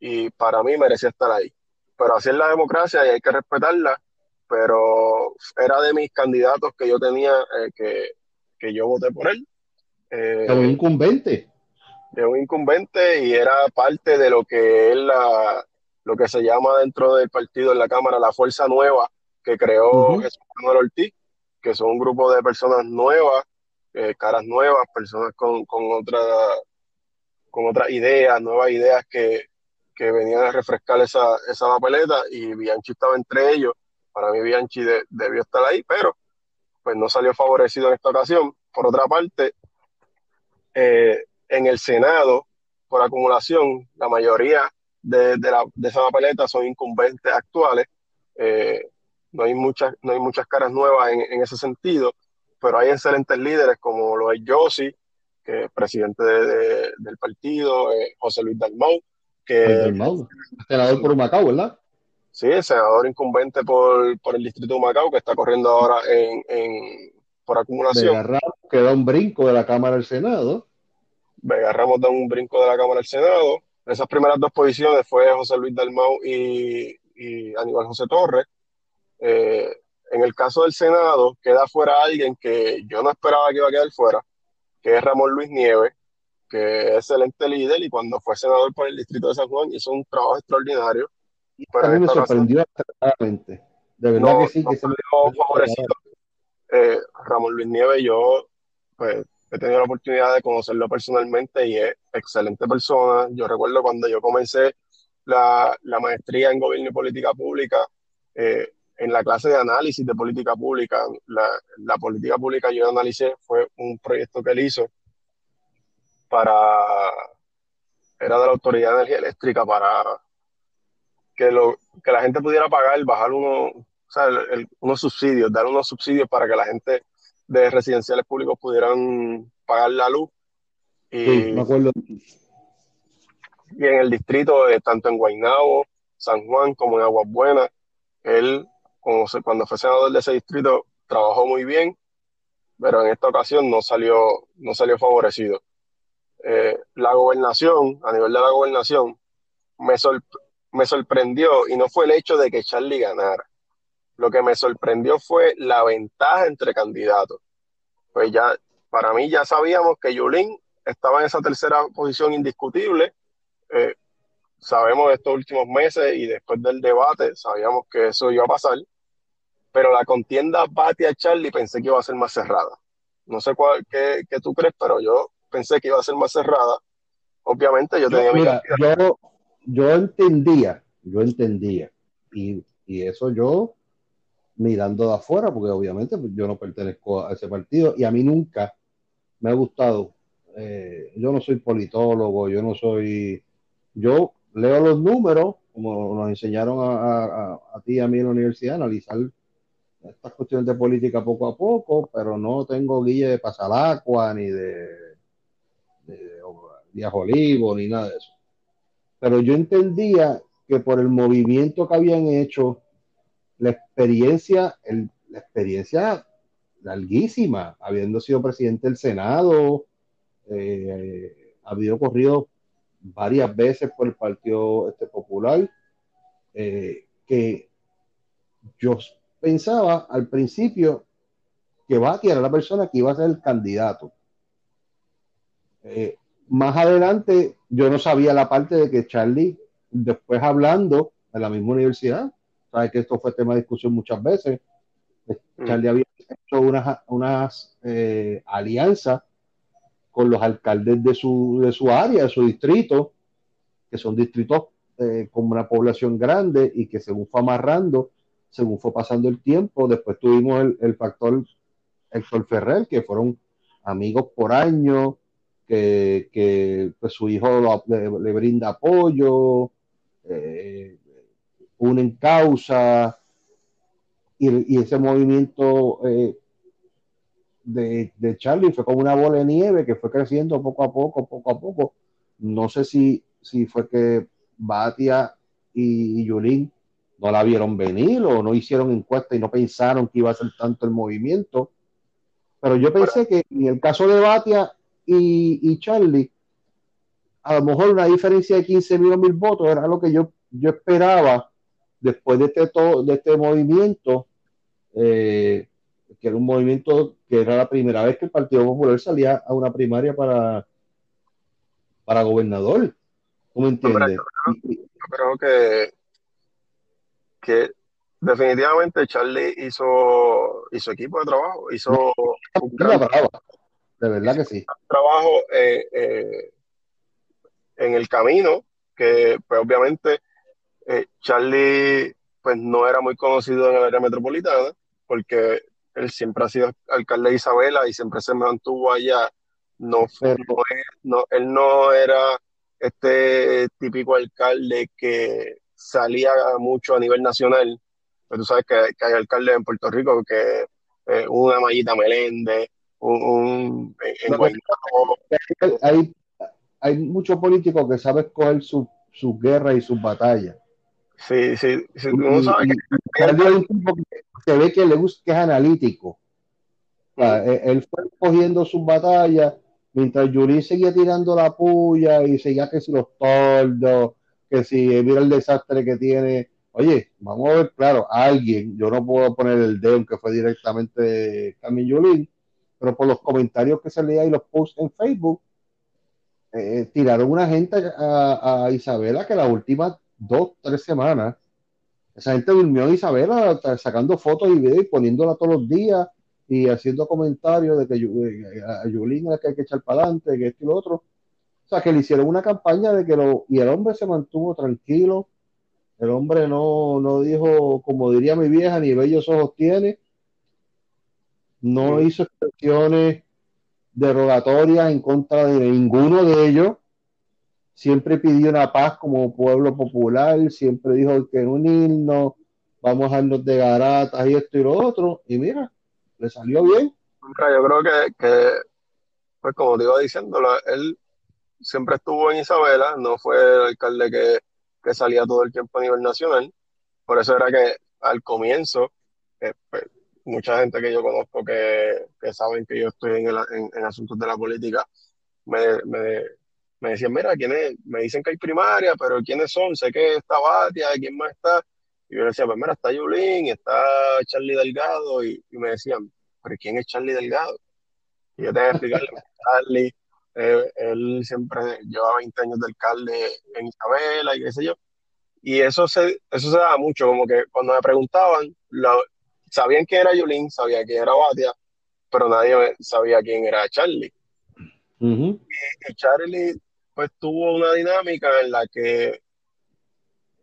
y para mí merecía estar ahí. Pero así es la democracia y hay que respetarla, pero era de mis candidatos que yo tenía, eh, que, que yo voté por él. Eh, Como incumbente. de un incumbente y era parte de lo que es la, lo que se llama dentro del partido en la Cámara la Fuerza Nueva que creó Ujú. Jesús Manuel Ortiz, que son un grupo de personas nuevas, eh, caras nuevas, personas con, con otra con otras ideas, nuevas ideas que, que venían a refrescar esa, esa papeleta y Bianchi estaba entre ellos. Para mí Bianchi debió estar ahí, pero pues no salió favorecido en esta ocasión. Por otra parte, eh, en el Senado, por acumulación, la mayoría de, la, de esa papeleta son incumbentes actuales. Eh, no, hay muchas, no hay muchas caras nuevas en, en, ese sentido, pero hay excelentes líderes como lo es Yossi, que es presidente de, del partido, eh, José Luis Dalmau, que... senador por Macao, ¿verdad? Sí, el senador incumbente por, por el distrito de Macao, que está corriendo ahora en, en por acumulación. Vega Ramos, que da un brinco de la Cámara al Senado. Vega Ramos da un brinco de la Cámara al Senado. Esas primeras dos posiciones fue José Luis Dalmau y, y Aníbal José Torres. Eh, en el caso del Senado, queda fuera alguien que yo no esperaba que iba a quedar fuera, que es Ramón Luis Nieves, que es excelente líder y cuando fue senador por el distrito de San Juan hizo un trabajo extraordinario. Y pero me sorprendió extremadamente. De verdad que sí, que se me favorecido. Eh, Ramón Luis Nieves, yo pues, he tenido la oportunidad de conocerlo personalmente y es excelente persona. Yo recuerdo cuando yo comencé la, la maestría en gobierno y política pública, eh, en la clase de análisis de política pública, la, política pública yo analicé fue un proyecto que él hizo para, era de la Autoridad de Energía Eléctrica para que, lo, que la gente pudiera pagar, bajar uno, unos subsidios, dar unos subsidios para que la gente de residenciales públicos pudieran pagar la luz. Y, sí, me acuerdo. Y en el distrito, eh, tanto en Guaynabo, San Juan como en Aguas Buenas, él, cuando fue senador de ese distrito, trabajó muy bien, pero en esta ocasión no salió, no salió favorecido. Eh, la gobernación, a nivel de la gobernación, me, me sorprendió y no fue el hecho de que Charlie ganara. Lo que me sorprendió fue la ventaja entre candidatos. Pues ya, para mí ya sabíamos que Yulín estaba en esa tercera posición indiscutible. Eh, sabemos estos últimos meses y después del debate, sabíamos que eso iba a pasar. Pero la contienda Batia Charlie pensé que iba a ser más cerrada. No sé cuál, qué, qué tú crees, pero yo pensé que iba a ser más cerrada. Obviamente yo tenía Mira, yo, yo entendía, yo entendía, y, y, eso yo mirando de afuera, porque obviamente pues, yo no pertenezco a ese partido y a mí nunca me ha gustado. Eh, yo no soy politólogo, yo no soy. Yo leo los números, como nos enseñaron a, ti y a mí en la universidad, analizar estas cuestiones de política poco a poco, pero no tengo guía de pasar agua ni de Olivo ni nada de eso. Pero yo entendía que por el movimiento que habían hecho, la experiencia, el, la experiencia larguísima, habiendo sido presidente del Senado, eh, habido corrido varias veces por el Partido este, Popular, eh, que yo pensaba al principio que Bati era la persona que iba a ser el candidato. Eh, más adelante, yo no sabía la parte de que Charlie, después hablando en la misma universidad, sabes que esto fue tema de discusión muchas veces, mm. Charlie había hecho unas, unas eh, alianzas con los alcaldes de su, de su área, de su distrito, que son distritos eh, con una población grande y que según fue amarrando, según fue pasando el tiempo, después tuvimos el, el factor Héctor Ferrer, que fueron amigos por años, que, que pues, su hijo le, brinda apoyo, eh, unen causa, y, y, ese movimiento eh, de, de, Charlie fue como una bola de nieve que fue creciendo poco a poco, poco a poco. No sé si, si fue que Batia y, y Yulín no la vieron venir o no hicieron encuesta y no pensaron que iba a ser tanto el movimiento. Pero yo pensé que en el caso de Batia y, y, Charlie, a lo mejor una diferencia de 15 mil mil votos era lo que yo, yo esperaba después de este, todo, de este movimiento, eh, que era un movimiento que era la primera vez que el Partido Popular salía a una primaria para, para gobernador. ¿Cómo entiendes? Yo creo, yo creo que, que definitivamente Charlie hizo, hizo equipo de trabajo, hizo un gran, de verdad que sí. Trabajo eh, eh, en el camino, que pues obviamente eh, Charlie pues no era muy conocido en el área metropolitana, porque él siempre ha sido alcalde de Isabela y siempre se mantuvo allá. No, no, él no era este típico alcalde que salía mucho a nivel nacional. Pero tú sabes que, hay alcaldes en Puerto Rico que eh, una Mallita Meléndez, un, hay, hay muchos políticos que saben escoger sus su guerras y sus batallas. Sí, sí, sí uno sabe que... se ve que le gusta, que es analítico. E, él fue cogiendo sus batallas mientras Yuri seguía tirando la puya y seguía que si los tordos, que si mira el desastre que tiene. Oye, vamos a ver, claro, alguien, yo no puedo poner el dedo que fue directamente Camille Yulín, pero por los comentarios que se leía y los posts en Facebook, eh, tiraron una gente a, Isabela que las últimas dos, tres semanas, esa gente durmió en Isabela sacando fotos y videos y poniéndola todos los días y haciendo comentarios de que a Yulín es que hay que echar para adelante, que esto y lo otro. O sea, que le hicieron una campaña de que lo. Y el hombre se mantuvo tranquilo. El hombre no, no dijo, como diría mi vieja, ni bellos ojos tiene. No hizo expresiones derogatorias en contra de ninguno de ellos. Siempre pidió una paz como pueblo popular, siempre dijo que unirnos, vamos a darnos de garatas y esto y lo otro. Y mira, le salió bien. Yo creo que, que pues como te iba diciendo, él siempre estuvo en Isabela, no fue el alcalde que, que salía todo el tiempo a nivel nacional. Por eso era que al comienzo, eh, pues, mucha gente que yo conozco que, que saben que yo estoy en, en, asuntos de la política, me, me, decían, mira, ¿quién me dicen que hay primaria, pero ¿quiénes son? Sé que está Batia, ¿quién más está? Y yo decía, pues mira, está Yulín, está Charlie Delgado, y, me decían, pero ¿quién es Charlie Delgado? Y yo tengo que explicarle, Charlie, eh, él siempre lleva 20 años de alcalde en Isabela y qué sé yo. Y eso se, eso se da mucho, como que cuando me preguntaban, lo, sabían quién era Yulín, sabían quién era Batia, pero nadie sabía quién era Charlie. y, Charlie pues tuvo una dinámica en la que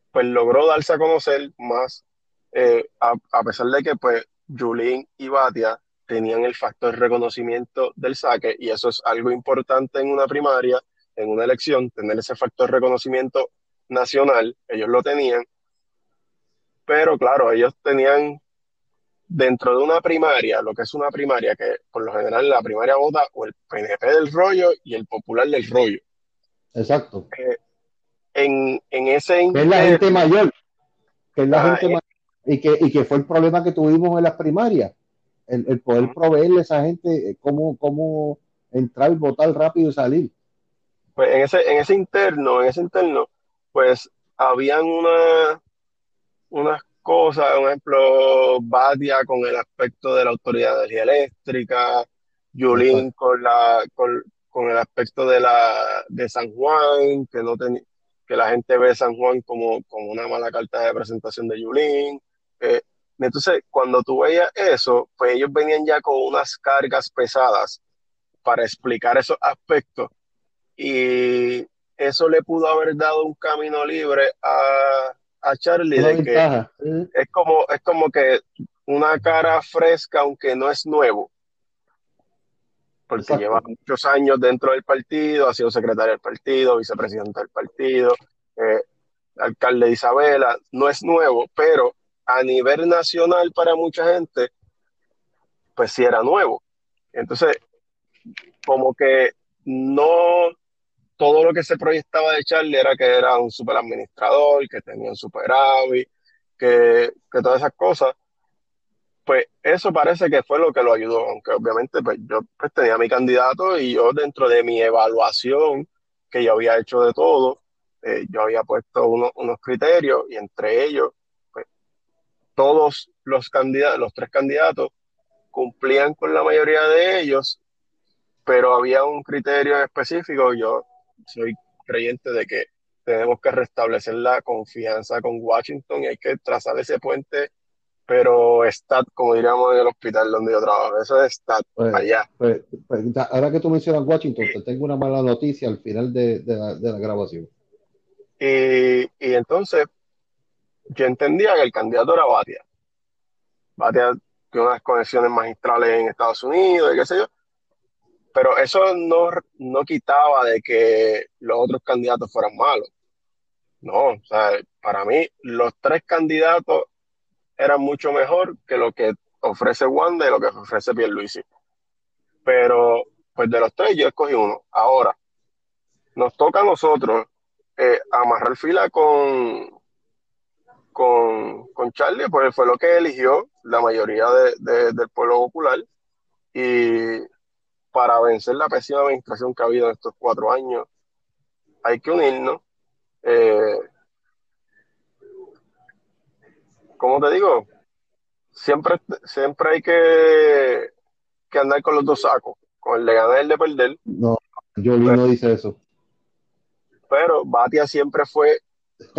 pues logró darse a conocer más, eh, a, pesar de que pues Yulín y Batia tenían el factor reconocimiento del saque y eso es algo importante en una primaria, en una elección, tener ese factor reconocimiento nacional, ellos lo tenían, pero claro, ellos tenían dentro de una primaria, lo que es una primaria, que por lo general la primaria vota o el PNP del rollo y el popular del rollo. Exacto. Eh, en, en, ese... es la gente mayor, que es la ah, gente eh. mayor, y que, y que fue el problema que tuvimos en las primarias, el, poder proveerle a esa gente eh, cómo, cómo entrar, votar rápido y salir. Pues en ese, en ese interno, en ese interno, pues habían una, unas cosas, por ejemplo, Batia con el aspecto de la Autoridad de Energía Eléctrica, Yulín con, la, con, con, el aspecto de, la, de San Juan, que, no que la gente ve San Juan como, como una mala carta de presentación de Yulín. Eh, entonces, cuando tú veías eso, pues ellos venían ya con unas cargas pesadas para explicar esos aspectos y eso le pudo haber dado un camino libre a, a Charlie de que es como, es como que una cara fresca, aunque no es nuevo, porque lleva muchos años dentro del partido, ha sido secretario del partido, vicepresidente del partido, eh, alcalde de Isabela, no es nuevo, pero a nivel nacional para mucha gente, pues sí era nuevo. Entonces, como que no todo lo que se proyectaba de Charlie era que era un super administrador, que tenía un superávit, que, que todas esas cosas. Pues eso parece que fue lo que lo ayudó, aunque obviamente pues, yo pues, tenía mi candidato y yo dentro de mi evaluación que yo había hecho de todo, eh, yo había puesto unos criterios y entre ellos, pues, todos los candidatos, los tres candidatos cumplían con la mayoría de ellos, pero había un criterio específico. Yo soy creyente de que tenemos que restablecer la confianza con Washington y hay que trazar ese puente pero stat, como diríamos en el hospital donde yo trabajo, eso es stat, Pues, allá. pues, pues, ahora que tú mencionas Washington, te tengo una mala noticia al final de, de la, de la grabación. Y, y entonces yo entendía que el candidato era Batia. Batia tiene unas conexiones magistrales en Estados Unidos y qué sé yo, pero eso no, no quitaba de que los otros candidatos fueran malos. No, o sea, para mí los tres candidatos eran mucho mejor que lo que ofrece Wanda y lo que ofrece Pierluisi. Pero, pues de los tres yo escogí uno. Ahora, nos toca a nosotros eh, amarrar fila con, con, con Charlie, pues fue lo que eligió la mayoría de- del pueblo popular. Y para vencer la pésima administración que ha habido en estos cuatro años, hay que unirnos. Eh, ¿cómo te digo? Siempre, siempre hay que, que andar con los dos sacos, con el de ganar y el de perder. No, Jolie no dice eso. pero Batia siempre fue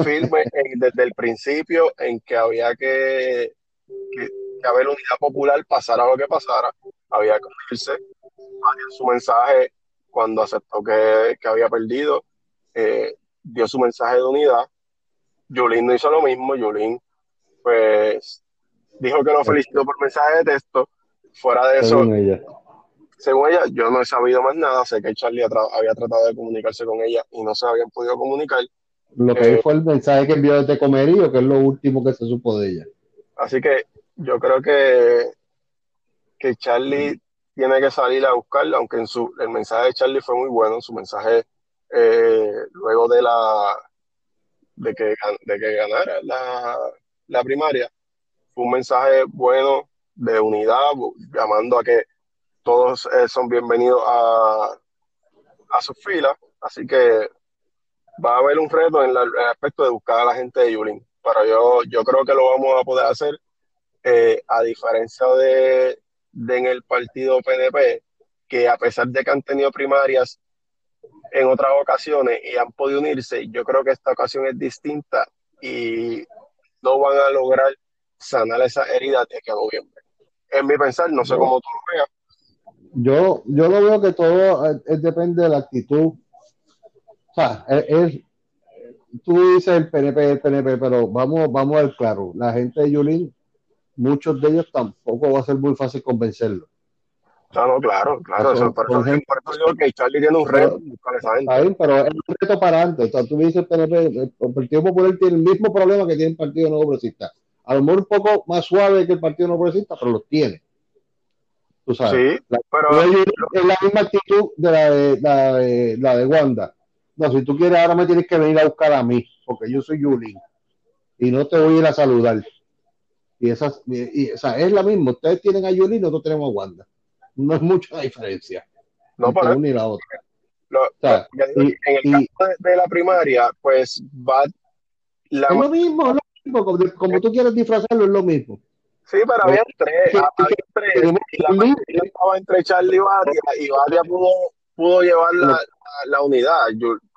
firme en- desde el principio en que había que, que, que haber unidad popular, pasara lo que pasara, había que unirse. Batia su mensaje, cuando aceptó que, que había perdido, eh, dio su mensaje de unidad. Yulín no hizo lo mismo, Yulín pues dijo que lo felicitó por mensaje de texto. Fuera de eso, Según ella. según ella, yo no he sabido más nada. Sé que Charlie había tratado de comunicarse con ella y no se habían podido comunicar. Lo que Eh, fue el mensaje que envió desde Comerío, que es lo último que se supo de ella. Así que yo creo que, que Charlie tiene que salir a buscarla, aunque en su, el mensaje de Charlie fue muy bueno, su mensaje eh, luego de la de que, de que ganara la, la primaria, fue un mensaje bueno de unidad, llamando a que todos eh, son bienvenidos a, a sus filas, así que va a haber un reto en, la- el aspecto de buscar a la gente de Yulín, pero yo, yo creo que lo vamos a poder hacer eh, a diferencia de, de en el partido PNP, que a pesar de que han tenido primarias en otras ocasiones y han podido unirse, yo creo que esta ocasión es distinta y no van a lograr sanar esa herida de aquí a noviembre. En mi pensar, no sé cómo tú lo veas, Yo, yo lo veo que todo eh, depende de la actitud. O sea, es, tú dices el PNP, el PNP, pero vamos, vamos al claro. La gente de Yulín, muchos de ellos tampoco va a ser muy fácil convencerlos. Sea, no, claro, claro, Eso, eso, por, por eso, ejemplo, por eso digo que Charlie tiene un reto bien, pero es un reto para antes. O sea, tú me dices el PNP, el Partido Popular tiene el mismo problema que tiene el Partido Nuevo Progresista. A lo mejor un poco más suave que el Partido Nuevo Progresista, pero los tiene. Tú sabes. Sí, La pero es la misma actitud de la de, la de, la de Wanda. No, si tú quieres, ahora me tienes que venir a buscar a mí, porque yo soy Yulín. Y no te voy a ir a saludar. Y esa, y, y, o sea, es la misma. Ustedes tienen a Yulín, nosotros tenemos a Wanda. No es mucha diferencia. no para una y la otra. lo- O sea, ya digo, y- en el y- caso de, de la primaria, pues va la Es lo mismo, es lo mismo. Como, como tú quieres disfrazarlo, es lo mismo. Sí, pero había tres, había tres, y la mayoría estaba entre Charlie y Batia, y Batia pudo, pudo llevar la, la, la unidad.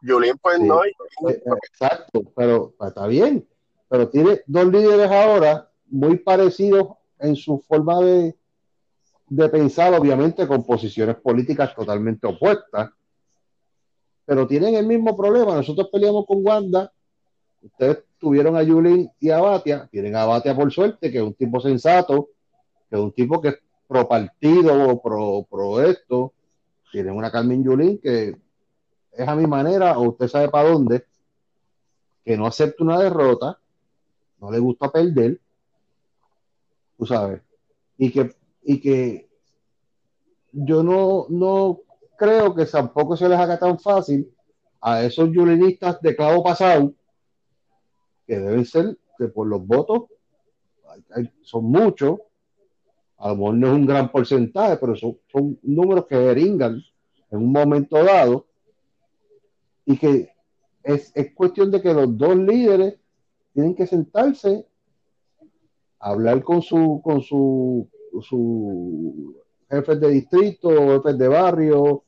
Yulín, pues Sí. no, y- Eh, eh, Exacto, pero pues, está bien. Pero tiene dos líderes ahora muy parecidos en su forma de, de pensar, obviamente con posiciones políticas totalmente opuestas, pero tienen el mismo problema. Nosotros peleamos con Wanda, ustedes tuvieron a Yulín y a Batia, tienen a Batia por suerte, que es un tipo sensato, que es un tipo que es pro partido, pro, pro esto, tienen una Carmen Yulín que es a mi manera, o usted sabe para dónde, que no acepta una derrota, no le gusta perder, tú sabes, y que, y que yo no, no creo que tampoco se les haga tan fácil a esos yulinistas de clavo pasado, que deben ser, que por los votos son muchos, a lo mejor no es un gran porcentaje, pero son, son números que deringan en un momento dado, y que es, es cuestión de que los dos líderes tienen que sentarse, hablar con su, con su, su jefes de distrito, jefes de barrio,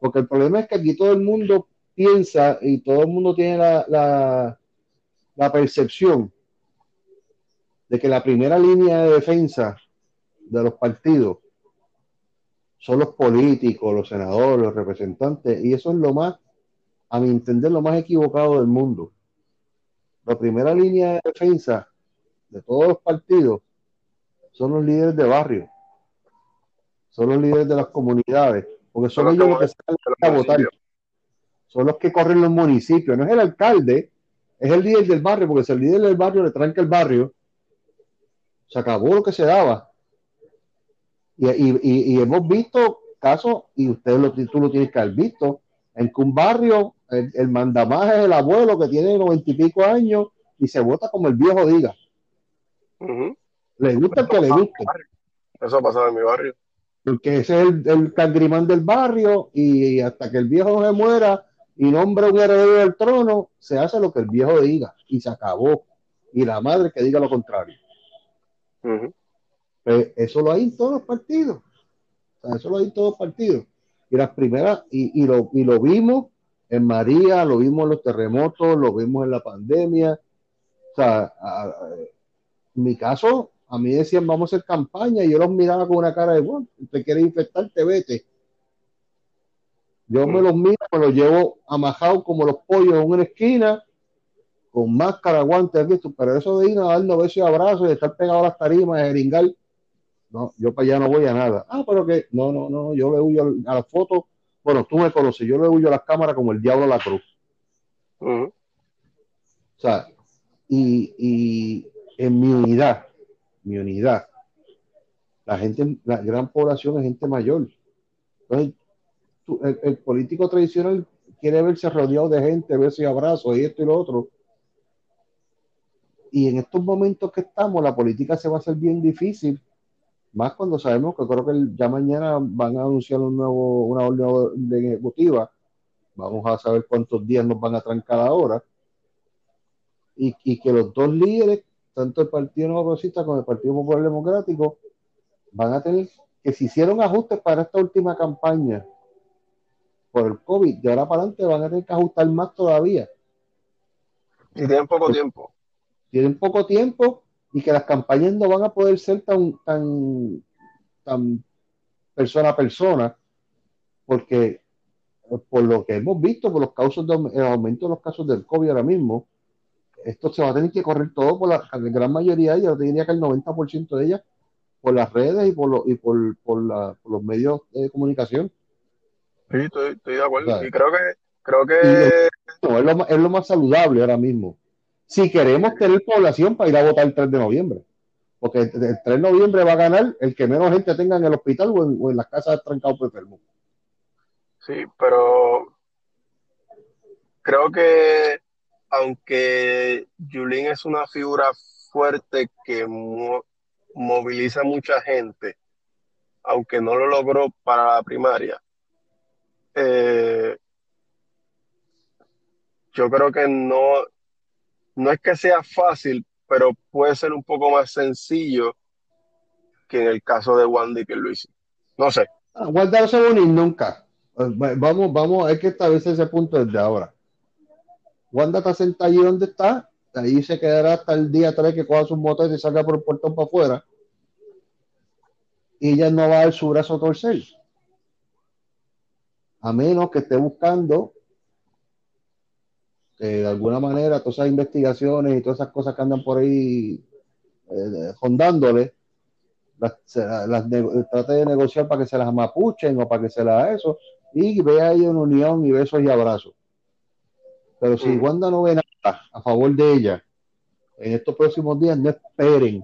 porque el problema es que aquí todo el mundo piensa y todo el mundo tiene la, la, la percepción de que la primera línea de defensa de los partidos son los políticos, los senadores, los representantes, y eso es lo más, a mi entender, lo más equivocado del mundo. La primera línea de defensa de todos los partidos son los líderes de barrio, son los líderes de las comunidades, porque son, ellos los que salen a votar, son los que corren los municipios, no es el alcalde, es el líder del barrio, porque si el líder del barrio le tranca el barrio, se acabó lo que se daba. Y, hemos visto casos, y usted lo, tú lo tienes que haber visto, en que un barrio, el, el mandamás es el abuelo que tiene noventa y pico años y se vota como el viejo diga. Le gusta el que le guste. Eso ha pasado en mi barrio. Porque ese es el, el cangrimán del barrio y hasta que el viejo no se muera y nombre un heredero del trono, se hace lo que el viejo diga y se acabó. Y la madre que diga lo contrario. Pues, eso lo hay en todos los partidos. eso lo hay en todos los partidos. Y las primeras, y, lo, y lo vimos en María, lo vimos en los terremotos, lo vimos en la pandemia. O sea, en mi caso, a mí decían, vamos a hacer campaña, y yo los miraba con una cara de, bueno, te quieres infectarte, vete. Yo me los miro, me los llevo amajados como los pollos en una esquina, con máscara, guantes, pero eso de ir a darnos besos y abrazos y estar pegado a las tarimas, de jeringar, no, yo para allá no voy a nada. Ah, pero que, no, no, no, yo le huyo a las fotos, bueno, tú me conoces, yo le huyo a las cámaras como el diablo a la cruz. O sea, y, y en mi unidad, mi unidad, la gente, la gran población es gente mayor. Entonces, el, político tradicional quiere verse rodeado de gente, verse abrazos y esto y lo otro. Y en estos momentos que estamos, la política se va a hacer bien difícil, más cuando sabemos que creo que ya mañana van a anunciar un nuevo, una orden ejecutiva. Vamos a saber cuántos días nos van a trancar ahora. Y, y que los dos líderes, tanto el Partido Nuevo como el Partido Popular Democrático, van a tener que si hicieron ajustes para esta última campaña por el COVID, de ahora para adelante van a tener que ajustar más todavía. Y tienen poco tiempo. Tienen poco tiempo y que las campañas no van a poder ser tan, tan, tan persona a persona, porque por lo que hemos visto, por los casos de el aumento de los casos del COVID ahora mismo, esto se va a tener que correr todo por la, gran mayoría, yo diría que el 90% de ellas, por las redes y por, y por, por los medios de comunicación. Sí, estoy, de acuerdo. Y creo que, creo que... es, lo, más saludable ahora mismo. Si queremos tener población para ir a votar el 3 de noviembre. Porque el, 3 de noviembre va a ganar el que menos gente tenga en el hospital o en, las casas trancados por enfermos. Sí, pero creo que aunque Julín es una figura fuerte que moviliza mucha gente, aunque no lo logró para la primaria, eh, yo creo que no, no es que sea fácil, pero puede ser un poco más sencillo que en el caso de Wanda y Luis. No sé. Ah, Wanda no se va a unir nunca. Eh, vamos, vamos, hay que establecer ese punto desde ahora. Wanda está sentada allí donde está, ahí se quedará hasta el día 3 que coja sus motos y salga por el portón para afuera. Y ella no va a dar su brazo a torcer a menos que esté buscando eh, de alguna manera todas esas investigaciones y todas esas cosas que andan por ahí eh, fondándole, las, trate de negociar para que se las mapuchen o para que se las eso, y vea ahí una unión y besos y abrazos. Pero si. Wanda no ve nada a favor de ella en estos próximos días, no esperen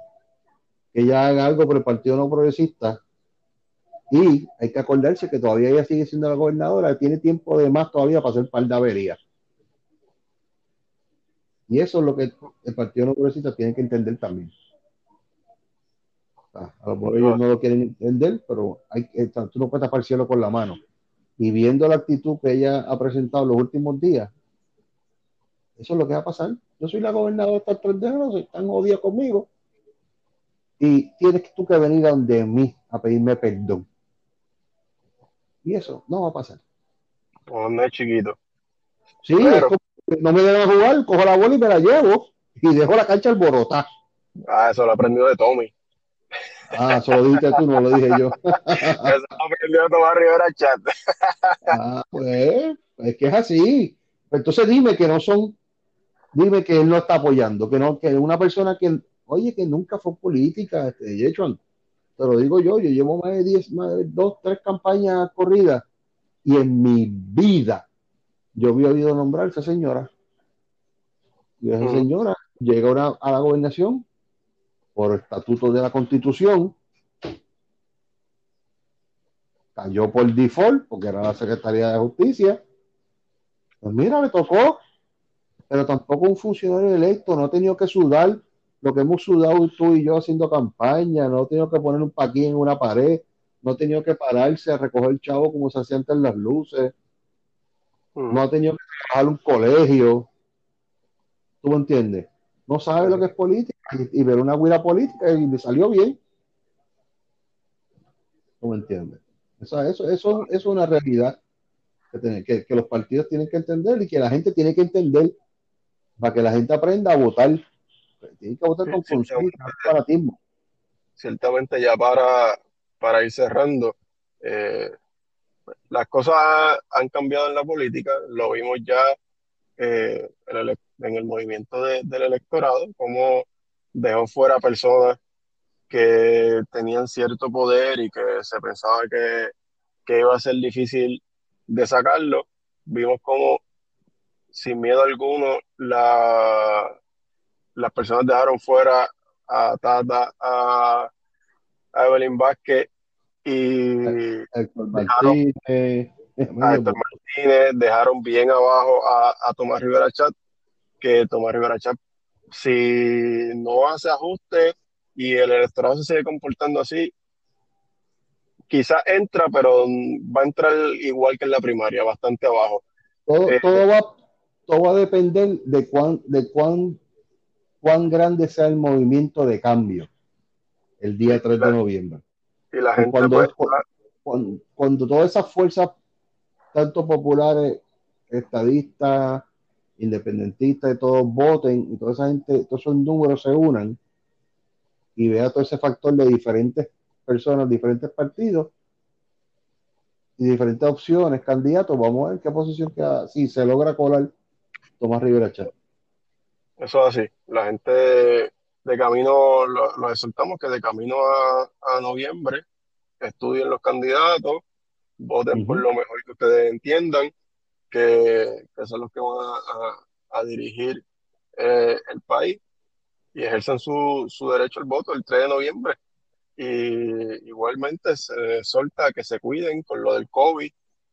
que ella haga algo por el Partido No Progresista y hay que acordarse que todavía ella sigue siendo la gobernadora, tiene tiempo de más todavía para hacer par de averías. Y eso es lo que el Partido No Progresista tiene que entender también. a lo mejor ellos no lo quieren entender, pero hay, tú no puedes tapar el cielo con la mano. Y viendo la actitud que ella ha presentado los últimos días, eso es lo que va a pasar. Yo soy la gobernadora de esta no están odiados conmigo. Y tienes tú que venir a donde mí a pedirme perdón. Y eso no va a pasar. no es chiquito. Sí, no me dejan jugar, cojo la bola y me la llevo y dejo la cancha alborotada. Ah, eso lo aprendió de Tommy. Ah, eso lo dijiste tú, no lo dije yo. eso lo aprendió Tomás Rivera Chat. ah, pues, es que es así. Entonces dime que no son, dime que él no está apoyando, que no, que una persona que, oye, que nunca fue política, este, de hecho, te lo digo yo, yo llevo más de 10, más de 2, 3 campañas corridas y en mi vida yo había oído nombrar a esa señora. Y esa señora llega a la gobernación por estatuto de la constitución, cayó por default, porque era la Secretaría de Justicia. Pues mira, le tocó, pero tampoco un funcionario electo, no ha tenido que sudar lo que hemos sudado tú y yo haciendo campaña, no ha tenido que poner un paquín en una pared, no ha tenido que pararse a recoger el chavo como se hacía antes en las luces, no ha tenido que trabajar un colegio. ¿Tú me entiendes? No sabe lo que es política y, ver una huida política y le salió bien. ¿Tú me entiendes? Eso, eso, eso, es una realidad que, que, que los partidos tienen que entender y que la gente tiene que entender para que la gente aprenda a votar. Tiene que votar con ciertamente, Ciertamente ya para, para ir cerrando, eh, las cosas han cambiado en la política, lo vimos ya eh, en, el, en, el, movimiento del electorado, como dejó fuera personas que tenían cierto poder y que se pensaba que, que iba a ser difícil de sacarlo. Vimos como sin miedo alguno la, las personas dejaron fuera a Tata, a, Evelyn Vázquez y dejaron, a Martínez, dejaron bien abajo a, Tomás Rivera Chat, que Tomás Rivera Chat, si no hace ajuste y el electorado se sigue comportando así, quizás entra, pero va a entrar igual que en la primaria, bastante abajo. Todo, eh, va, todo va a depender de cuán, de cuán cuán grande sea el movimiento de cambio el día 3 de noviembre. Y la gente cuando, cuando, todas esas fuerzas, tanto populares, estadistas, independentistas, todos voten y toda esa gente, todos esos números se unan y vea todo ese factor de diferentes personas, diferentes partidos y diferentes opciones, candidatos, vamos a ver qué posición queda, si se logra colar Tomás Rivera Chávez. Eso es así. La gente de, camino, lo, exhortamos que de camino a, noviembre estudien los candidatos, voten por lo mejor que ustedes entiendan, que, son los que van a, dirigir eh, el país y ejerzan su, su derecho al voto el 3 de noviembre. Y igualmente se solta que se cuiden con lo del COVID.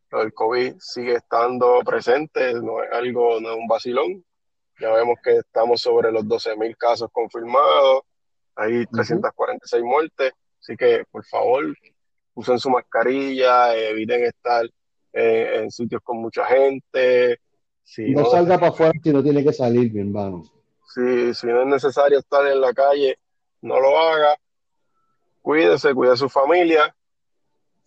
Lo del COVID sigue estando presente, no es algo, no es un vacilón, ya vemos que estamos sobre los 12.000 casos confirmados, hay 346 muertes, así que por favor usen su mascarilla, eviten estar eh, en sitios con mucha gente. Si no, salga para afuera si no tiene que salir, mi hermano. Si, si no es necesario estar en la calle, no lo haga. Cuídese, cuide a su familia.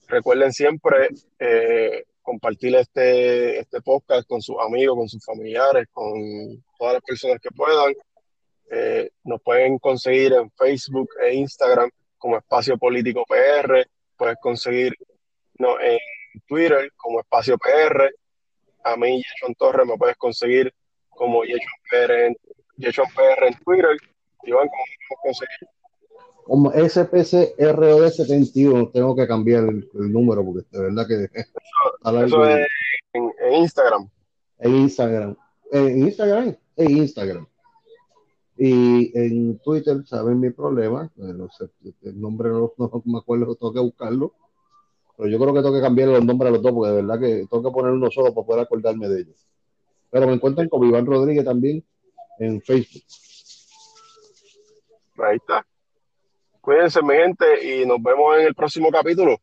Recuerden siempre eh, compartir este, este podcast con sus amigos, con sus familiares, con todas las personas que puedan. Eh, nos pueden conseguir en Facebook e Instagram como Espacio Político PR. Puedes conseguir no, en Twitter como Espacio PR. A mí, Yechon Torres, me puedes conseguir como Yechon PR en, PR en Twitter. Iván, ¿cómo puedes conseguir? Como SPCROD71, tengo que cambiar el, número porque de verdad que... Eso, es en, Instagram. En Instagram. En Instagram. En Instagram. Y en Twitter, saben mi problema, no sé, el nombre no, me acuerdo, tengo que buscarlo. Pero yo creo que tengo que cambiar los nombres a los dos, porque de verdad que tengo que poner uno solo para poder acordarme de ellos. Pero me encuentran con Iván Rodríguez también en Facebook. Ahí está. Cuídense, mi gente, y nos vemos en el próximo capítulo.